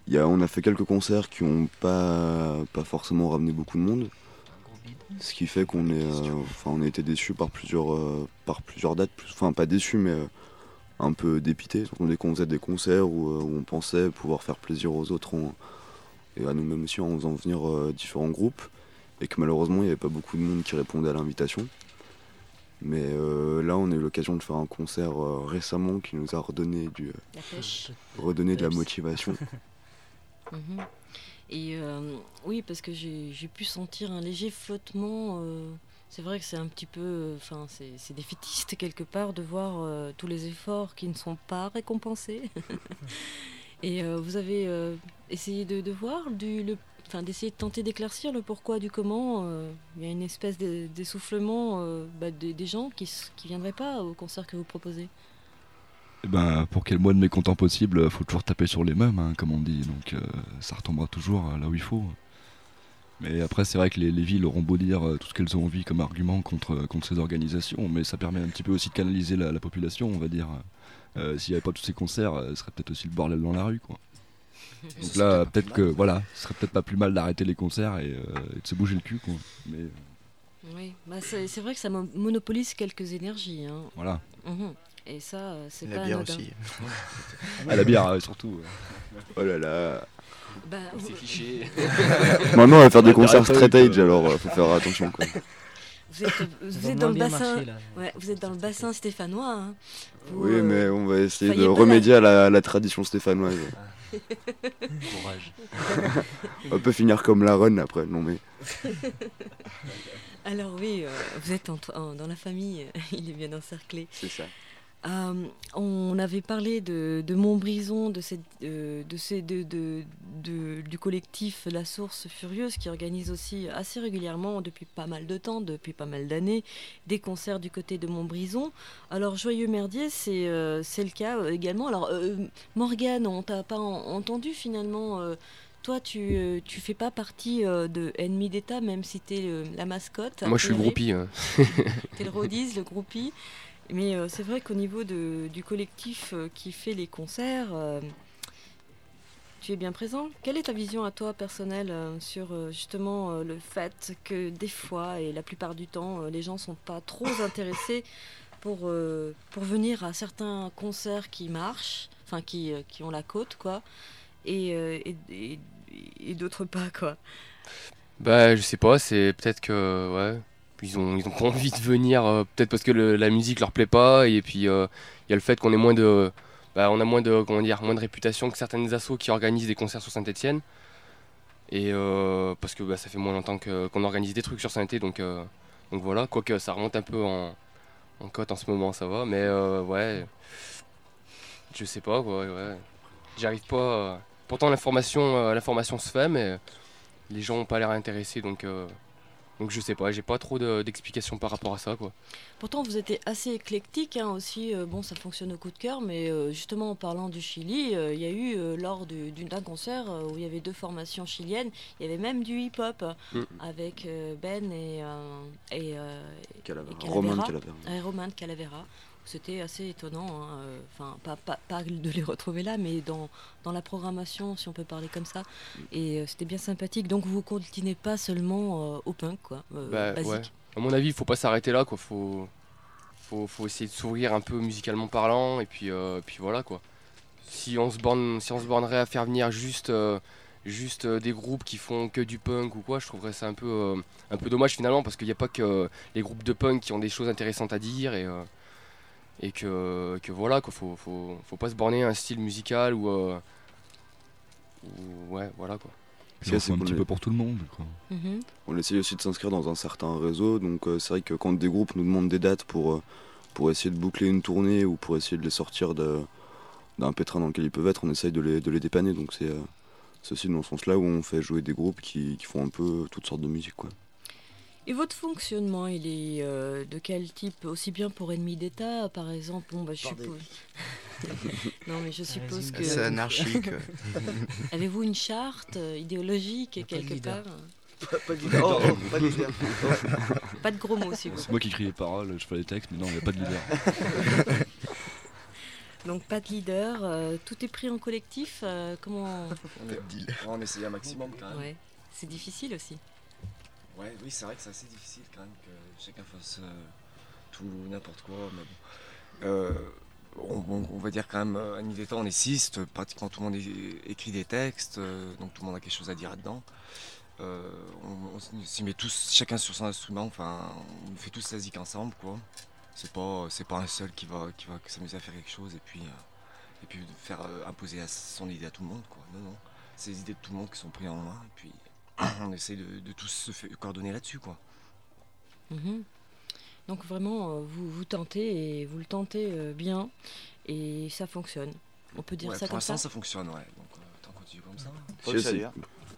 y a, on a fait quelques concerts qui n'ont pas, pas forcément ramené beaucoup de monde. Ce qui fait qu'on est, enfin, on a été déçus par plusieurs, par plusieurs dates. Enfin, pas déçus, mais un peu dépité. Dès qu'on faisait des concerts euh, où, on pensait pouvoir faire plaisir aux autres et à nous-mêmes aussi en faisant venir euh, différents groupes et que malheureusement il n'y avait pas beaucoup de monde qui répondait à l'invitation. Mais euh, là, on a eu l'occasion de faire un concert récemment qui nous a redonné, du, redonné de la motivation. *laughs* Mhm. Et oui, parce que j'ai pu sentir un léger flottement c'est vrai que c'est un petit peu, enfin, c'est défaitiste quelque part de voir euh, tous les efforts qui ne sont pas récompensés. *laughs* Et euh, vous avez euh, essayé de, voir, le, enfin, d'essayer de tenter d'éclaircir le pourquoi du comment. Il y a une espèce d'essoufflement bah, des, gens qui ne viendraient pas au concert que vous proposez? Eh ben, pour quel mois de mécontent possible, faut toujours taper sur les mêmes, hein, comme on dit. Donc ça retombera toujours là où il faut. Mais après, c'est vrai que les, villes auront beau dire euh, tout ce qu'elles ont envie comme argument contre, euh, contre ces organisations, mais ça permet un petit peu aussi de canaliser la, population, on va dire. Euh, s'il n'y avait pas tous ces concerts, ce serait peut-être aussi le bordel dans la rue, quoi. *laughs* Donc là, peut-être que voilà, ce serait peut-être pas plus mal d'arrêter les concerts et, euh, et de se bouger le cul, quoi. Mais Oui, bah c'est vrai que ça mo- monopolise quelques énergies. hein. voilà. Mhm. Et ça, euh, c'est La pas bière anodin. aussi. Ah, la bière, euh, surtout. Oh là là. Bah, C'est cliché. *laughs* Maintenant, on va faire des concerts straight euh, alors euh, faut faire attention. Quoi. Vous êtes, *laughs* vous dans le bassin, là. ouais, vous êtes dans le bassin stéphanois. hein. Vous, Oui, euh, mais on va essayer de remédier à la, la tradition stéphanoise. Courage. *laughs* On peut finir comme la run après, non mais. Alors oui, euh, vous êtes en- en- dans la famille, il est bien encerclé. C'est ça. Euh, on avait parlé de, de Montbrison, de cette, euh, de ces, de, de- de- du collectif La Source Furieuse qui organise aussi assez régulièrement depuis pas mal de temps, depuis pas mal d'années, des concerts du côté de Montbrison. Alors Joyeux Merdier, c'est euh, le cas également. Alors Morgane, on t'a pas en- entendu finalement. toi, tu, euh, tu fais pas partie euh, de Ennemi d'État, même si tu es la mascotte. Moi, je suis le groupie. hein. *laughs* T'es le rodise, le groupie. Mais euh, c'est vrai qu'au niveau de- du collectif euh, qui fait les concerts, euh, tu es bien présent. Quelle est ta vision à toi personnelle sur justement le fait que des fois et la plupart du temps, les gens sont pas trop *laughs* intéressés pour, pour venir à certains concerts qui marchent, enfin qui, qui ont la côte, quoi, et, et, et- et d'autres pas, quoi? Bah, je sais pas, c'est peut-être que. Ouais. Ils ont, pas envie de venir, euh, peut-être parce que la musique leur plaît pas, et puis euh, il y a le fait qu'on ait moins de. Bah, on a moins de, comment dire, moins de réputation que certaines assos qui organisent des concerts sur Saint-Etienne. Et euh, parce que bah, ça fait moins longtemps qu'on organise des trucs sur Saint-Etienne, donc, euh, donc voilà, quoique ça remonte un peu en, cote en ce moment, ça va, mais ouais. Je sais pas, quoi, ouais. J'y arrive pas. Pourtant, l'information l'information se fait, mais les gens ont pas l'air intéressés, donc, donc je sais pas, j'ai pas trop de- d'explications par rapport à ça, quoi. Pourtant, vous êtes assez éclectique hein, aussi. euh, bon, ça fonctionne au coup de cœur, mais euh, justement, en parlant du Chili, euh, il y a eu, euh, lors du- du- d'un concert euh, où il y avait deux formations chiliennes, il y avait même du hip-hop Mm. avec euh, Ben et, euh, et, euh, Calavera. et Roman de Calavera. et Roman de Calavera. C'était assez étonnant, hein, euh, enfin pas, pas, pas de les retrouver là, mais dans, dans la programmation, si on peut parler comme ça. Et euh, c'était bien sympathique. Donc vous continuez pas seulement euh, au punk, quoi, euh, Bah, basique. ouais. À mon avis, il faut pas s'arrêter là, quoi. Faut, faut, faut essayer de s'ouvrir un peu musicalement parlant, et puis, puis voilà, quoi. Si on se borne, si on se bornerait à faire venir juste, juste des groupes qui font que du punk ou quoi, je trouverais ça un peu, euh, un peu dommage finalement, parce qu'il n'y a pas que les groupes de punk qui ont des choses intéressantes à dire, et, euh, et que, que voilà, quoi. Faut, faut, faut pas se borner à un style musical ou, euh, ou- ouais, voilà, quoi. Fait un petit peu pour tout le monde. Quoi. Mhm. On essaye aussi de s'inscrire dans un certain réseau, donc euh, c'est vrai que quand des groupes nous demandent des dates pour, euh, pour essayer de boucler une tournée ou pour essayer de les sortir de- d'un pétrin dans lequel ils peuvent être, on essaye de les, de les dépanner. Donc c'est euh, c'est aussi dans ce sens-là où on fait jouer des groupes qui, qui font un peu toutes sortes de musique. Quoi. Et votre fonctionnement, il est euh, de quel type Aussi bien pour ennemi d'État, par exemple Bon, bah, je Bordel. suppose. *laughs* non, mais je suppose que. C'est anarchique. *laughs* Avez-vous une charte euh, idéologique quelque leader. part Pas, pas de leader. Oh, oh, pas de leader. *laughs* Pas de gros mots, s'il vous C'est moi qui écris les paroles, je fais les textes, mais non, il n'y a pas de leader. Donc, pas de leader, euh, tout est pris en collectif. euh, comment. On, on essaye un maximum quand même. Ouais, c'est difficile aussi. Ouais, oui, c'est vrai que c'est assez difficile quand même que chacun fasse euh, tout n'importe quoi. Mais bon. Euh, on, va dire quand même, euh, à niveau on est six, euh, pratiquement tout le monde écrit des textes, donc tout le monde a quelque chose à dire là-dedans. On s'y- met tous, chacun sur son instrument, enfin, on fait tous la zik ensemble, quoi. C'est pas, c'est pas un seul qui va, qui va s'amuser à faire quelque chose et puis, et puis faire imposer son idée à tout le monde, quoi. Non, non, c'est les idées de tout le monde qui sont prises en main et puis *coughs* on essaie de, de tous se coordonner là-dessus, quoi. Mhm. Donc, vraiment, euh, vous, vous tentez et vous le tentez euh, bien et ça fonctionne. On peut dire Ouais, ça pour comme l'instant, ça ça fonctionne, ouais. Donc, euh, tant continue comme ça. Si, si.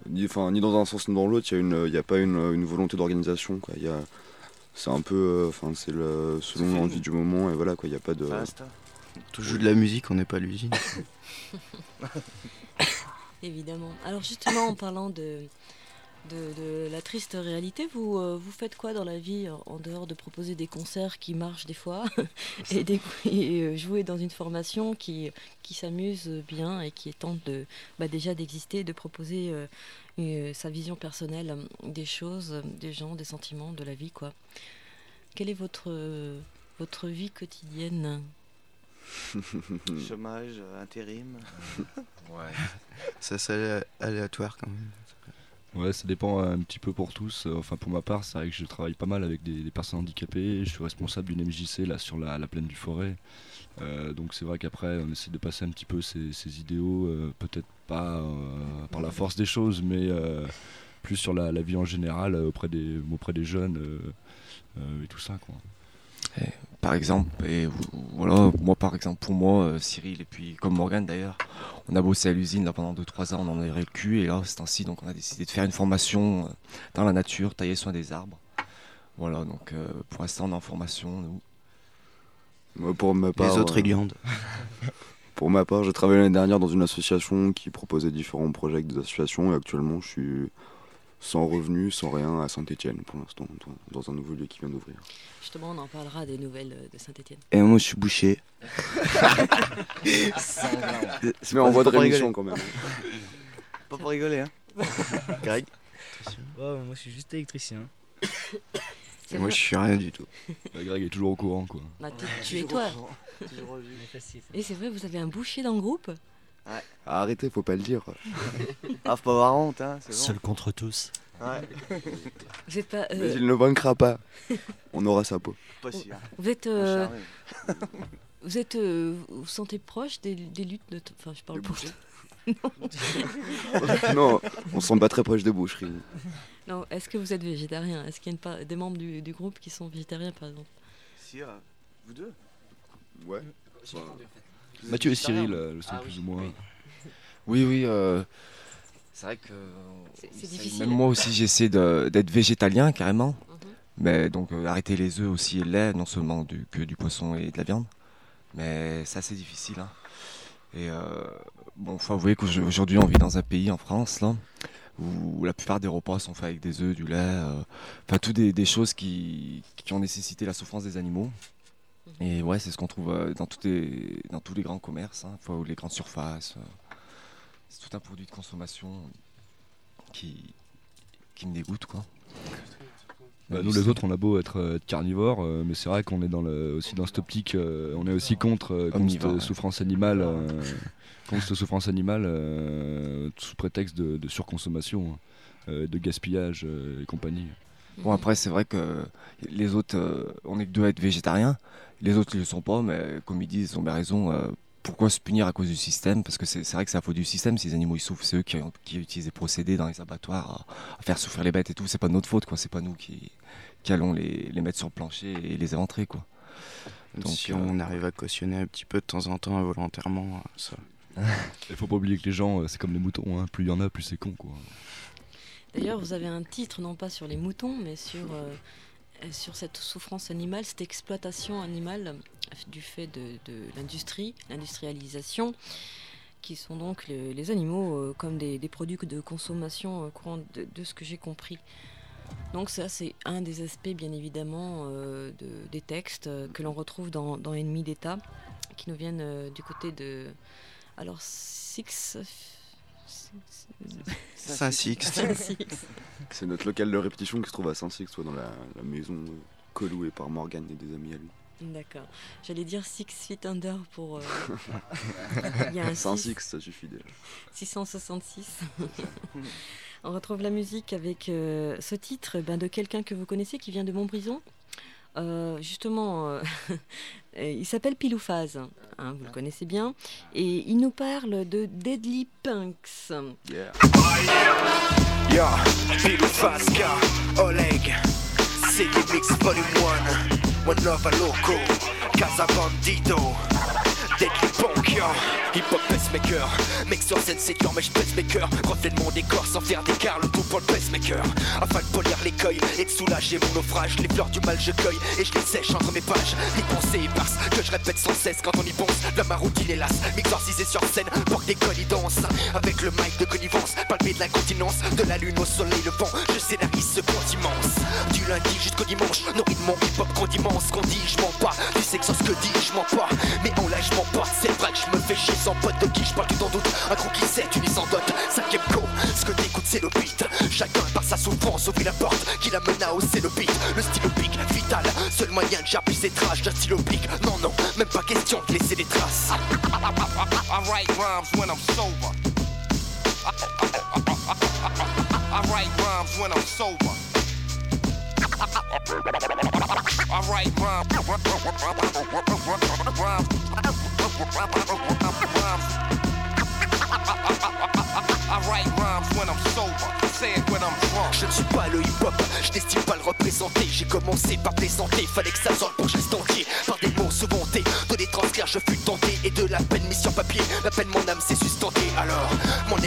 Ni, enfin, ni dans un sens ni dans l'autre, il n'y a, pas une, une volonté d'organisation. quoi. Il y a- C'est un peu. euh, Enfin, c'est le, selon l'envie du moment et voilà, quoi. Il n'y a pas de. On joue de la musique, on n'est pas à l'usine. *laughs* *laughs* Évidemment. Alors justement, en parlant de, de, la triste réalité. Vous, euh, vous faites quoi dans la vie en dehors de proposer des concerts qui marchent des fois *laughs* et, euh, jouer dans une formation qui, qui s'amuse bien et qui tente de, bah, déjà d'exister, de proposer euh, sa vision personnelle des choses, des gens, des sentiments, de la vie quoi. Quelle est votre, votre vie quotidienne? Chômage, intérim. *laughs* ouais. Ça c'est aléatoire quand même. Ouais, ça dépend un petit peu pour tous. Enfin, pour ma part, c'est vrai que je travaille pas mal avec des, personnes handicapées. Je suis responsable d'une MJC là sur la, plaine du Forêt. Euh, donc c'est vrai qu'après, on essaie de passer un petit peu ces, idéaux, euh, peut-être pas euh, par la force des choses, mais plus sur la, vie en général auprès des, auprès des jeunes et tout ça. Quoi par exemple, et voilà, moi par exemple, pour moi, euh, Cyril et puis comme Morgan d'ailleurs, on a bossé à l'usine là pendant 2-3 ans, on en avait le cul et là c'est ainsi, donc on a décidé de faire une formation euh, dans la nature, tailler soin des arbres. Voilà, donc euh, pour l'instant on est en formation, nous. Moi, pour ma part, Les autres Iliandes. *laughs* pour ma part, j'ai travaillé l'année dernière dans une association qui proposait différents projets avec des associations et actuellement je suis sans revenu, sans rien à Saint-Etienne pour l'instant, dans un nouveau lieu qui vient d'ouvrir. Justement, on en parlera des nouvelles de Saint-Etienne. Et moi, je suis bouché. *laughs* Mais en voie de rémission quand même. *laughs* Pas pour rigoler, hein. *laughs* Greg Moi, je suis juste électricien. *coughs* Et moi, je suis rien du tout. Bah, Greg est toujours au courant, quoi. Bah, tu es toi. Et c'est vrai, vous avez un boucher dans le groupe? Ouais. arrêtez, faut pas le dire. *laughs* ah, faut pas avoir honte, hein. Seul contre tous. Ouais. Vous êtes pas. Mais euh, il ne vaincra pas. On aura sa peau. Pas sûr. Vous êtes. Euh, vous êtes. Euh, vous sentez proche des, des luttes de. Enfin, je parle pour. *laughs* *laughs* non, on sent pas très proche des boucheries. Non, est-ce que vous êtes végétarien? Est-ce qu'il y a des membres du, du, groupe qui sont végétariens, par exemple? Si, vous deux Ouais. Mathieu et Cyril euh, le sont ah plus ou moins. Oui, oui. Euh, c'est vrai que. C'est difficile. Même moi aussi, j'essaie d'être végétalien carrément. Mhm. Mais donc euh, arrêter les œufs aussi et le lait, non seulement du, que du poisson et de la viande. Mais c'est assez difficile. Hein. Et bon, faut avouer qu'aujourd'hui, on vit dans un pays en France là, où la plupart des repas sont faits avec des œufs, du lait, enfin, tout des, des choses qui, qui, ont nécessité la souffrance des animaux. Et ouais, c'est ce qu'on trouve euh, dans, les, dans tous les grands commerces, hein, les grandes surfaces. Euh, c'est tout un produit de consommation qui, qui me dégoûte, quoi. Bah, nous les autres, on a beau être, euh, carnivores, mais c'est vrai qu'on est dans le, aussi dans cette optique, on est aussi contre, contre souffrance animale, contre cette souffrance animale sous prétexte de, surconsommation, hein, de gaspillage et compagnie. Bon après c'est vrai que les autres, on est que deux à être végétariens, les autres ne le sont pas, mais comme ils disent, ils ont bien raison. Euh, pourquoi se punir à cause du système? Parce que c'est vrai que c'est à faute du système. Si les animaux ils souffrent, c'est eux qui, qui, utilisent des procédés dans les abattoirs à, faire souffrir les bêtes et tout. C'est pas notre faute, quoi. C'est pas nous qui, allons les, mettre sur le plancher et les éventrer, quoi. Donc, si on euh, arrive à cautionner un petit peu de temps en temps involontairement, ça. *laughs* Il faut pas oublier que les gens, euh, c'est comme les moutons. Hein. Plus il y en a, plus c'est con, quoi. D'ailleurs, vous avez un titre, non pas sur les moutons, mais sur sur cette souffrance animale, cette exploitation animale du fait de, l'industrie, l'industrialisation, qui sont donc les, animaux euh, comme des, produits de consommation euh, courante de, ce que j'ai compris. Donc ça, c'est un des aspects, bien évidemment, euh, des textes que l'on retrouve dans, dans d'État, qui nous viennent du côté de... Alors, Six Saint-Sixte. *laughs* C'est notre local de répétition qui se trouve à Saint-Sixte, dans la, maison colouée par Morgan et des amis à lui. D'accord. J'allais dire Six Feet Under pour. Euh... *laughs* Saint-Sixte, ça suffit déjà. 666. *laughs* On retrouve la musique avec euh, ce titre ben, de quelqu'un que vous connaissez qui vient de Montbrison. Euh, justement, euh, *laughs* il s'appelle Pilouphase, hein, vous le connaissez bien, et il nous parle de Deadly Punks. Yeah. Yeah, Pilouphase, Oleg, City Mix Volume 1, One Love a Loco, Casa Bandito. Hip hop pacemaker. Mec sur scène c'est dur mais je. Reflet de mon décor sans faire d'écart, le tout pour le pacemaker. Afin de polir l'écueil et de soulager mon naufrage. Les fleurs du mal je cueille et je les sèche entre mes pages. Les pensées éparses que je répète sans cesse quand on y pense. De ma routine hélas, m'exorciser sur scène pour que des danse Avec le mic de connivence, palper de l'incontinence. De la lune au soleil le vent, je scénarise ce compte immense. Du lundi jusqu'au dimanche, nourri de mon hip hop condiment. Ce qu'on dit, je mens pas. Du sexe ce que dit, je mens pas. Mais en là, je C'est vrai que je me fais chier sans pote de qui je parle tout en doute. Un gros qui sait, tu dis sans dot. Cinquième co, ce que t'écoutes, c'est le beat. Chacun par sa souffrance ouvrit la porte qui la mena à hausser le beat. Le stylo pic, vital. Seul moyen de jarper ses trash d'un stylo pic. Non, non, même pas question de laisser des traces. *laughs* I rhymes when I'm sober. *laughs* I rhymes when I'm sober. *laughs* I write rhymes. Je ne suis pas le hip-hop, je n'estime pas le représenter. J'ai commencé par plaisanter, fallait que ça sorte pour des mots de les transcrire, je fus tenté. Et de la peine mise sur papier, la peine mon âme s'est sustentée. Alors, mon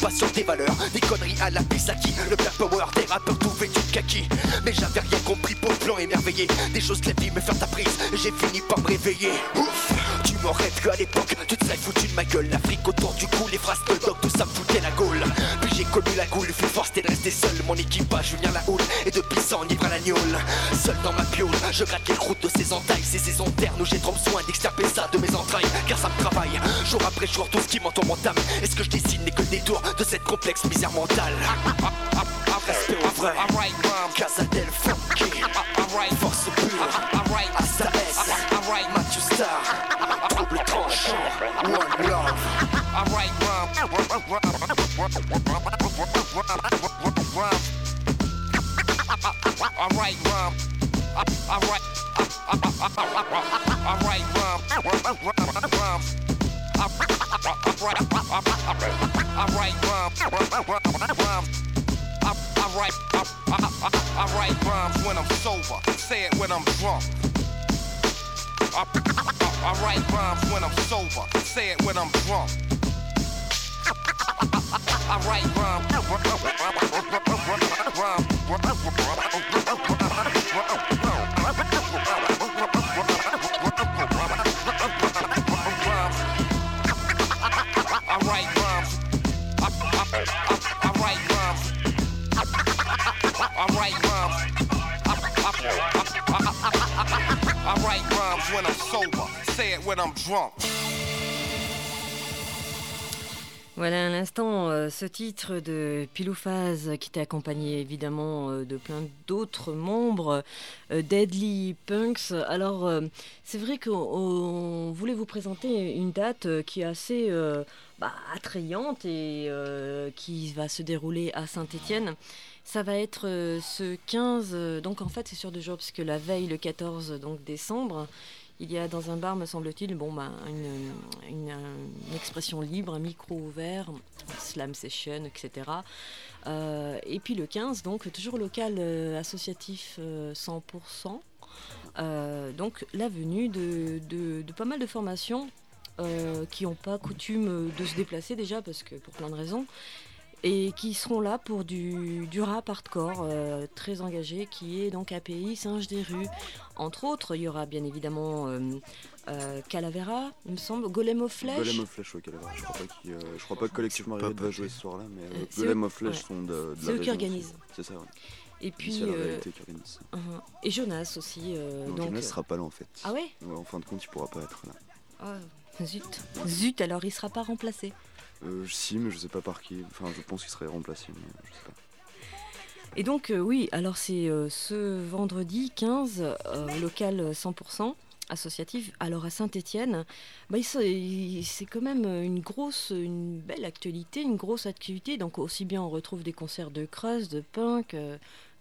pas sur des valeurs, des conneries à la Pisaki. Le black power des rappeurs tout vêtus kaki. Mais j'avais rien compris, pour plan émerveillé. Des choses que la vie me faire ta prise, j'ai fini par me réveiller. Ouf, tu m'aurais vu à l'époque, tu te serais foutu de ma gueule. L'Afrique autour du cou, les phrases de dog, tout ça me foutait la gaule. Puis j'ai connu la goule, fut force de rester seul. Mon équipage vient la houle et depuis s'enivre à la gnôle. Seul dans ma piole, je gratte les croûtes de ces entailles. Ces saisons où j'ai trop besoin d'extirper ça de mes entrailles. Car ça me travaille, jour après jour, tout ce qui m'entoure m'entame. Et ce que je dessine n'est que le détour de cette complexe misère mentale. Respect au vrai, Casadel funky, force pure, Asta S, Matthew Star, trouble tranchant, one love. Write rhymes. I write rhymes. I write. Rhymes. I write rhymes. I write. Rhymes when I'm sober. Say it when I'm drunk. I, I, write rhymes when I'm sober. Say it when I'm drunk. I write when I'm sober. Say it when I'm drunk. Voilà à l'instant euh, ce titre de Pilouphase qui était accompagné évidemment euh, de plein d'autres membres euh, Deadly Punks. Alors c'est vrai qu'on voulait vous présenter une date qui est assez bah, attrayante et qui va se dérouler à Saint-Étienne. Ça va être ce 15, donc en fait c'est sur deux jours puisque la veille le 14 donc décembre, il y a dans un bar, me semble-t-il, bon, bah, une, expression libre, un micro ouvert, slam session, etc. Euh, et puis le 15, donc toujours local euh, associatif 100%. Euh, donc la venue de, de, pas mal de formations qui n'ont pas coutume de se déplacer déjà, parce que pour plein de raisons et qui seront là pour du, du rap hardcore euh, très engagé qui est donc API Singe des rues. Entre autres, il y aura bien évidemment euh, euh, Calavera, il me semble, Golem of Flesh. Golem of Flesh, oui, Calavera. Je crois pas, je crois pas que collectivement Marguerite va jouer ce soir-là, mais Golem of Flesh sont de, de C'est eux qui organisent. C'est ça, ouais. Et puis. Uh Et Jonas aussi. non, donc, Jonas sera pas là en fait. Ah ouais, En fin de compte, il pourra pas être là. Oh, zut. Zut, alors il sera pas remplacé. Euh, si, mais je sais pas par qui. Enfin, je pense qu'il serait remplacé. Et donc, euh, oui, alors c'est euh, ce vendredi 15, local 100% associatif. Alors à Saint-Étienne, bah, c'est quand même une grosse, une belle actualité, une grosse activité. Donc aussi bien on retrouve des concerts de crust, de punk,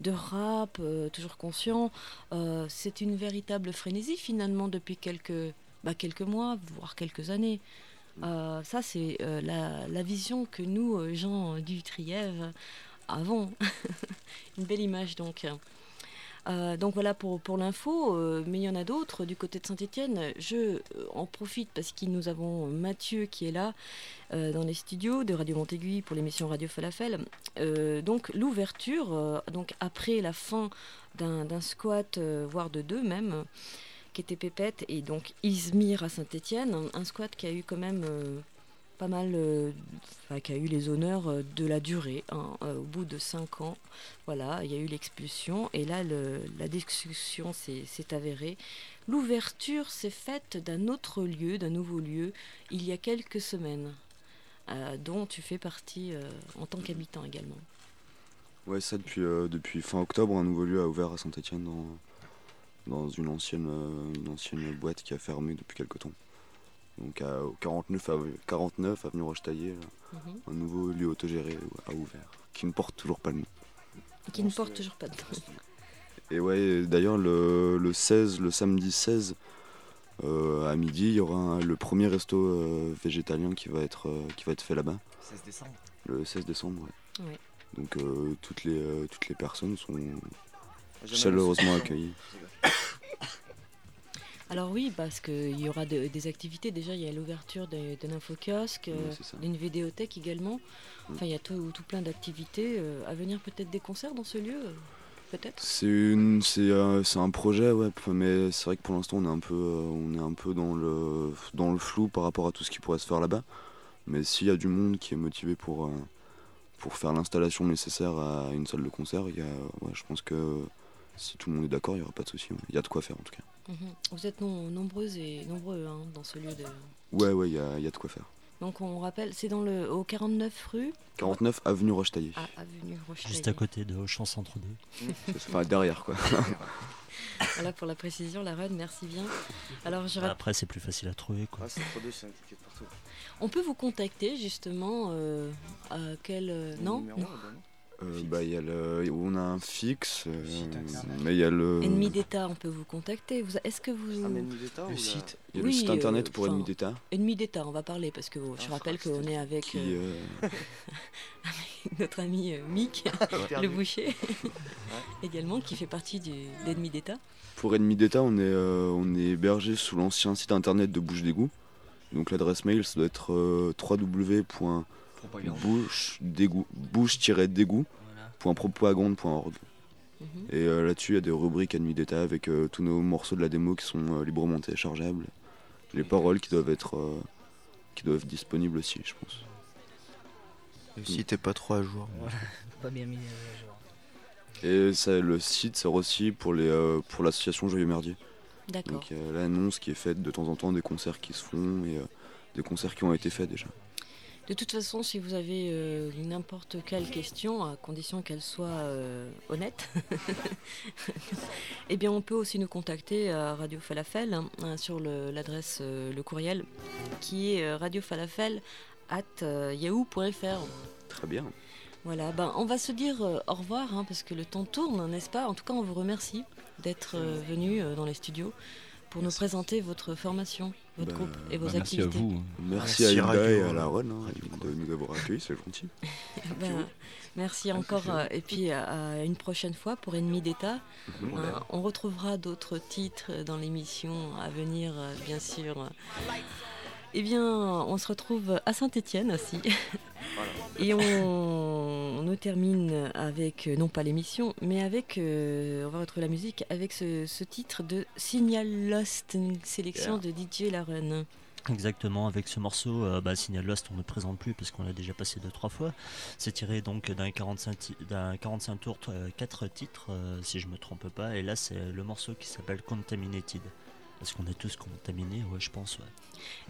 de rap, toujours conscient. c'est une véritable frénésie finalement depuis quelques, bah, quelques mois, voire quelques années. Euh, ça, c'est euh, la, vision que nous, euh, gens du Trièvre, avons. *laughs* Une belle image donc. Donc voilà pour, pour l'info, mais il y en a d'autres du côté de Saint-Etienne. Je en profite parce que nous avons Mathieu qui est là dans les studios de Radio Montéguy pour l'émission Radio Falafel. donc l'ouverture, donc après la fin d'un squat, voire de deux même, qui était Pépette et donc Izmir à Saint-Etienne, un squat qui a eu quand même pas mal, euh, qui a eu les honneurs euh, de la durée. Hein, euh, au bout de cinq ans, voilà, il y a eu l'expulsion et là, la discussion s'est avérée. L'ouverture s'est faite d'un autre lieu, d'un nouveau lieu, il y a quelques semaines, dont tu fais partie en tant qu'habitant également. Ouais, ça depuis, fin octobre, un nouveau lieu a ouvert à Saint-Etienne dans, dans une, ancienne, une ancienne boîte qui a fermé depuis quelques temps donc au 49, 49 avenue Rochetaillé, mhm. un nouveau lieu autogéré a ouvert, qui ne porte toujours pas le nom. Qui ne porte toujours pas de nom. Et ouais, d'ailleurs le, 16, le samedi 16, euh, à midi, il y aura le premier resto euh, végétalien qui va être, euh, qui va être fait là-bas. 16 décembre Le 16 décembre, ouais. Donc toutes, les, toutes les personnes sont chaleureusement accueillies. *coughs* Alors oui, parce qu'il y aura des activités. Déjà, il y a l'ouverture d'un infokiosque, euh, d'une vidéothèque également. Mm. Enfin, il y a tout, plein d'activités. Euh, à venir peut-être des concerts dans ce lieu euh, Peut-être? C'est un projet, ouais, mais c'est vrai que pour l'instant on est un peu, on est un peu dans, le, dans le flou par rapport à tout ce qui pourrait se faire là-bas. Mais s'il y a du monde qui est motivé pour, pour faire l'installation nécessaire à une salle de concert, il y je pense que si tout le monde est d'accord, il n'y aura pas de souci. Il y a de quoi faire en tout cas. Mhm. Vous êtes nombreuses et nombreux hein, dans ce lieu de. Ouais, ouais, il y a, de quoi faire. Donc on rappelle, c'est dans le au 49 rue 49 avenue Rochetaillé. Ah, avenue Rochetaillé. Juste à côté de Auchan Centre 2. enfin derrière quoi. *laughs* voilà pour la précision, la run, merci bien. Alors je Après c'est plus facile à trouver quoi. Ah, Centre 2 c'est partout. On peut vous contacter justement euh, à quel euh, non, euh, bah, y a le, on a un fixe, euh, mais il y a le. Ennemi d'État, on peut vous contacter. Vous, est-ce que vous. Ah, le site. Il y a le site internet pour Ennemi d'État. Ennemi d'État, on va parler parce que je ah, rappelle qu'on est avec, euh, *laughs* notre ami Mick, *laughs* le boucher, également, qui fait partie d'Ennemi d'État. Pour Ennemi d'État, on est, on est hébergé sous l'ancien site internet de Bouche d'égout. Donc l'adresse mail, ça doit être www bouche-dégoût.propagande.org. Mhm. Et euh, là-dessus, il y a des rubriques nuit d'État avec euh, tous nos morceaux de la démo qui sont euh, librement téléchargeables. Les paroles qui doivent être qui doivent être disponibles aussi, je pense. Le site est pas trop à jour. *laughs* pas bien mis à jour. Et ça, le site sert aussi pour les pour l'association Joyeux Merdier. D'accord. Donc l'annonce qui est faite de temps en temps des concerts qui se font et des concerts qui ont été faits déjà. De toute façon, si vous avez euh, n'importe quelle question, à condition qu'elle soit euh, honnête, *laughs* eh bien on peut aussi nous contacter à Radio Falafel hein, sur l'adresse, euh, le, courriel qui est radiofalafel at yahoo.fr. Très bien. Voilà, ben, on va se dire au revoir hein, parce que le temps tourne, n'est-ce pas? En tout cas, on vous remercie d'être venu dans les studios pour nous présenter votre formation, votre bah, groupe et vos bah, activités. Merci à vous. Merci, à Hilda et à la Ron hein, de nous avoir accueillis, c'est gentil. *laughs* Ben, merci encore euh, et puis à, une prochaine fois pour Ennemi d'État. Hein, on retrouvera d'autres titres dans l'émission à venir, euh, bien sûr. Eh bien, on se retrouve à Saint-Étienne aussi. *laughs* Et on, nous termine avec, non pas l'émission, mais avec, euh, on va retrouver la musique, avec ce, titre de Signal Lost, une sélection de DJ Laren. Exactement, avec ce morceau, euh, bah, Signal Lost, on ne présente plus parce qu'on l'a déjà passé deux trois fois. C'est tiré donc d'un 45, d'un 45 tours, 4 titres, euh, si je me trompe pas. Et là, c'est le morceau qui s'appelle Contaminated. Est-ce qu'on est tous contaminés Ouais, je pense, ouais.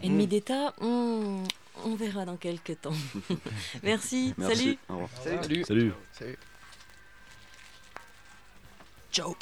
Ennemi d'État, on, verra dans quelques temps. Merci, salut. Salut. Salut. Salut. Ciao.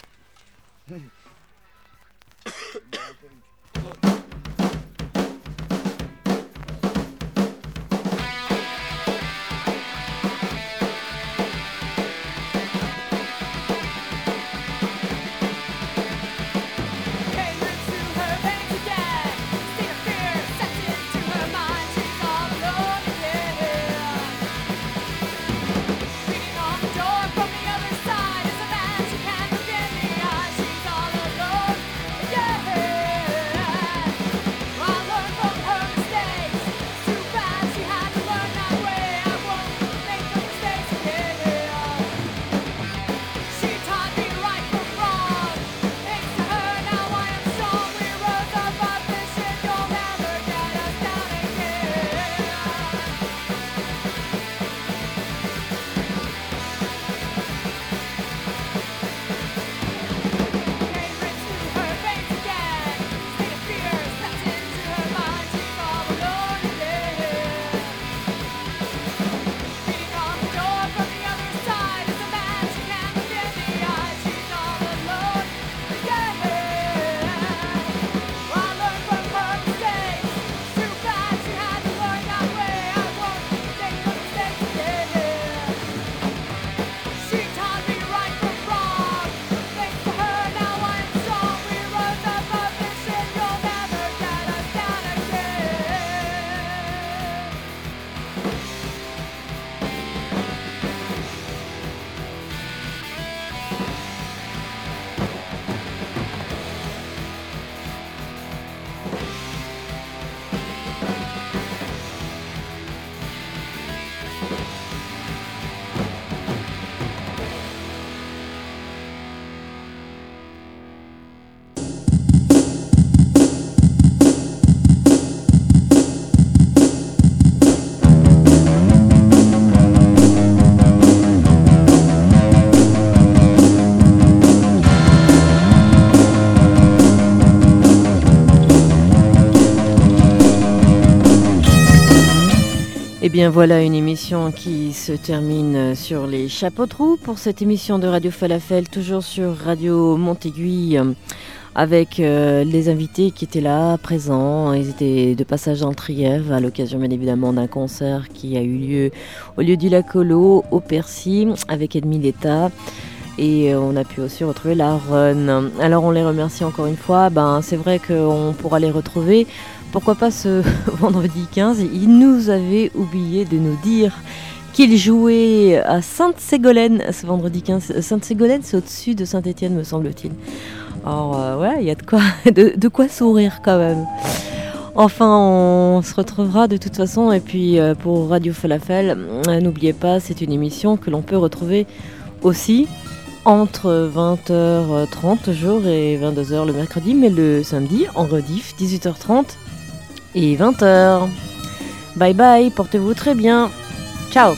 Bien voilà une émission qui se termine sur les chapeaux de pour cette émission de Radio Falafel, toujours sur Radio Montéguille, avec euh, les invités qui étaient là, présents. Ils étaient de passage dans le Trièvre, à l'occasion bien évidemment d'un concert qui a eu lieu au lieu du Lacolo, au Percy, avec Edmi Leta. Et euh, on a pu aussi retrouver la Run. Alors on les remercie encore une fois. Ben, c'est vrai qu'on pourra les retrouver pourquoi pas ce *laughs* vendredi 15, il nous avait oublié de nous dire qu'il jouait à Sainte-Ségolène ce vendredi 15. Sainte-Ségolène, c'est au-dessus de Saint-Étienne, me semble-t-il. Alors, euh, ouais, il y a de quoi, *laughs* de, quoi sourire quand même. Enfin, on se retrouvera de toute façon. Et puis, euh, pour Radio Falafel, euh, n'oubliez pas, c'est une émission que l'on peut retrouver aussi entre 20h30 jour et 22h le mercredi, mais le samedi en rediff, 18h30 et 20h. Bye bye, portez-vous très bien. Ciao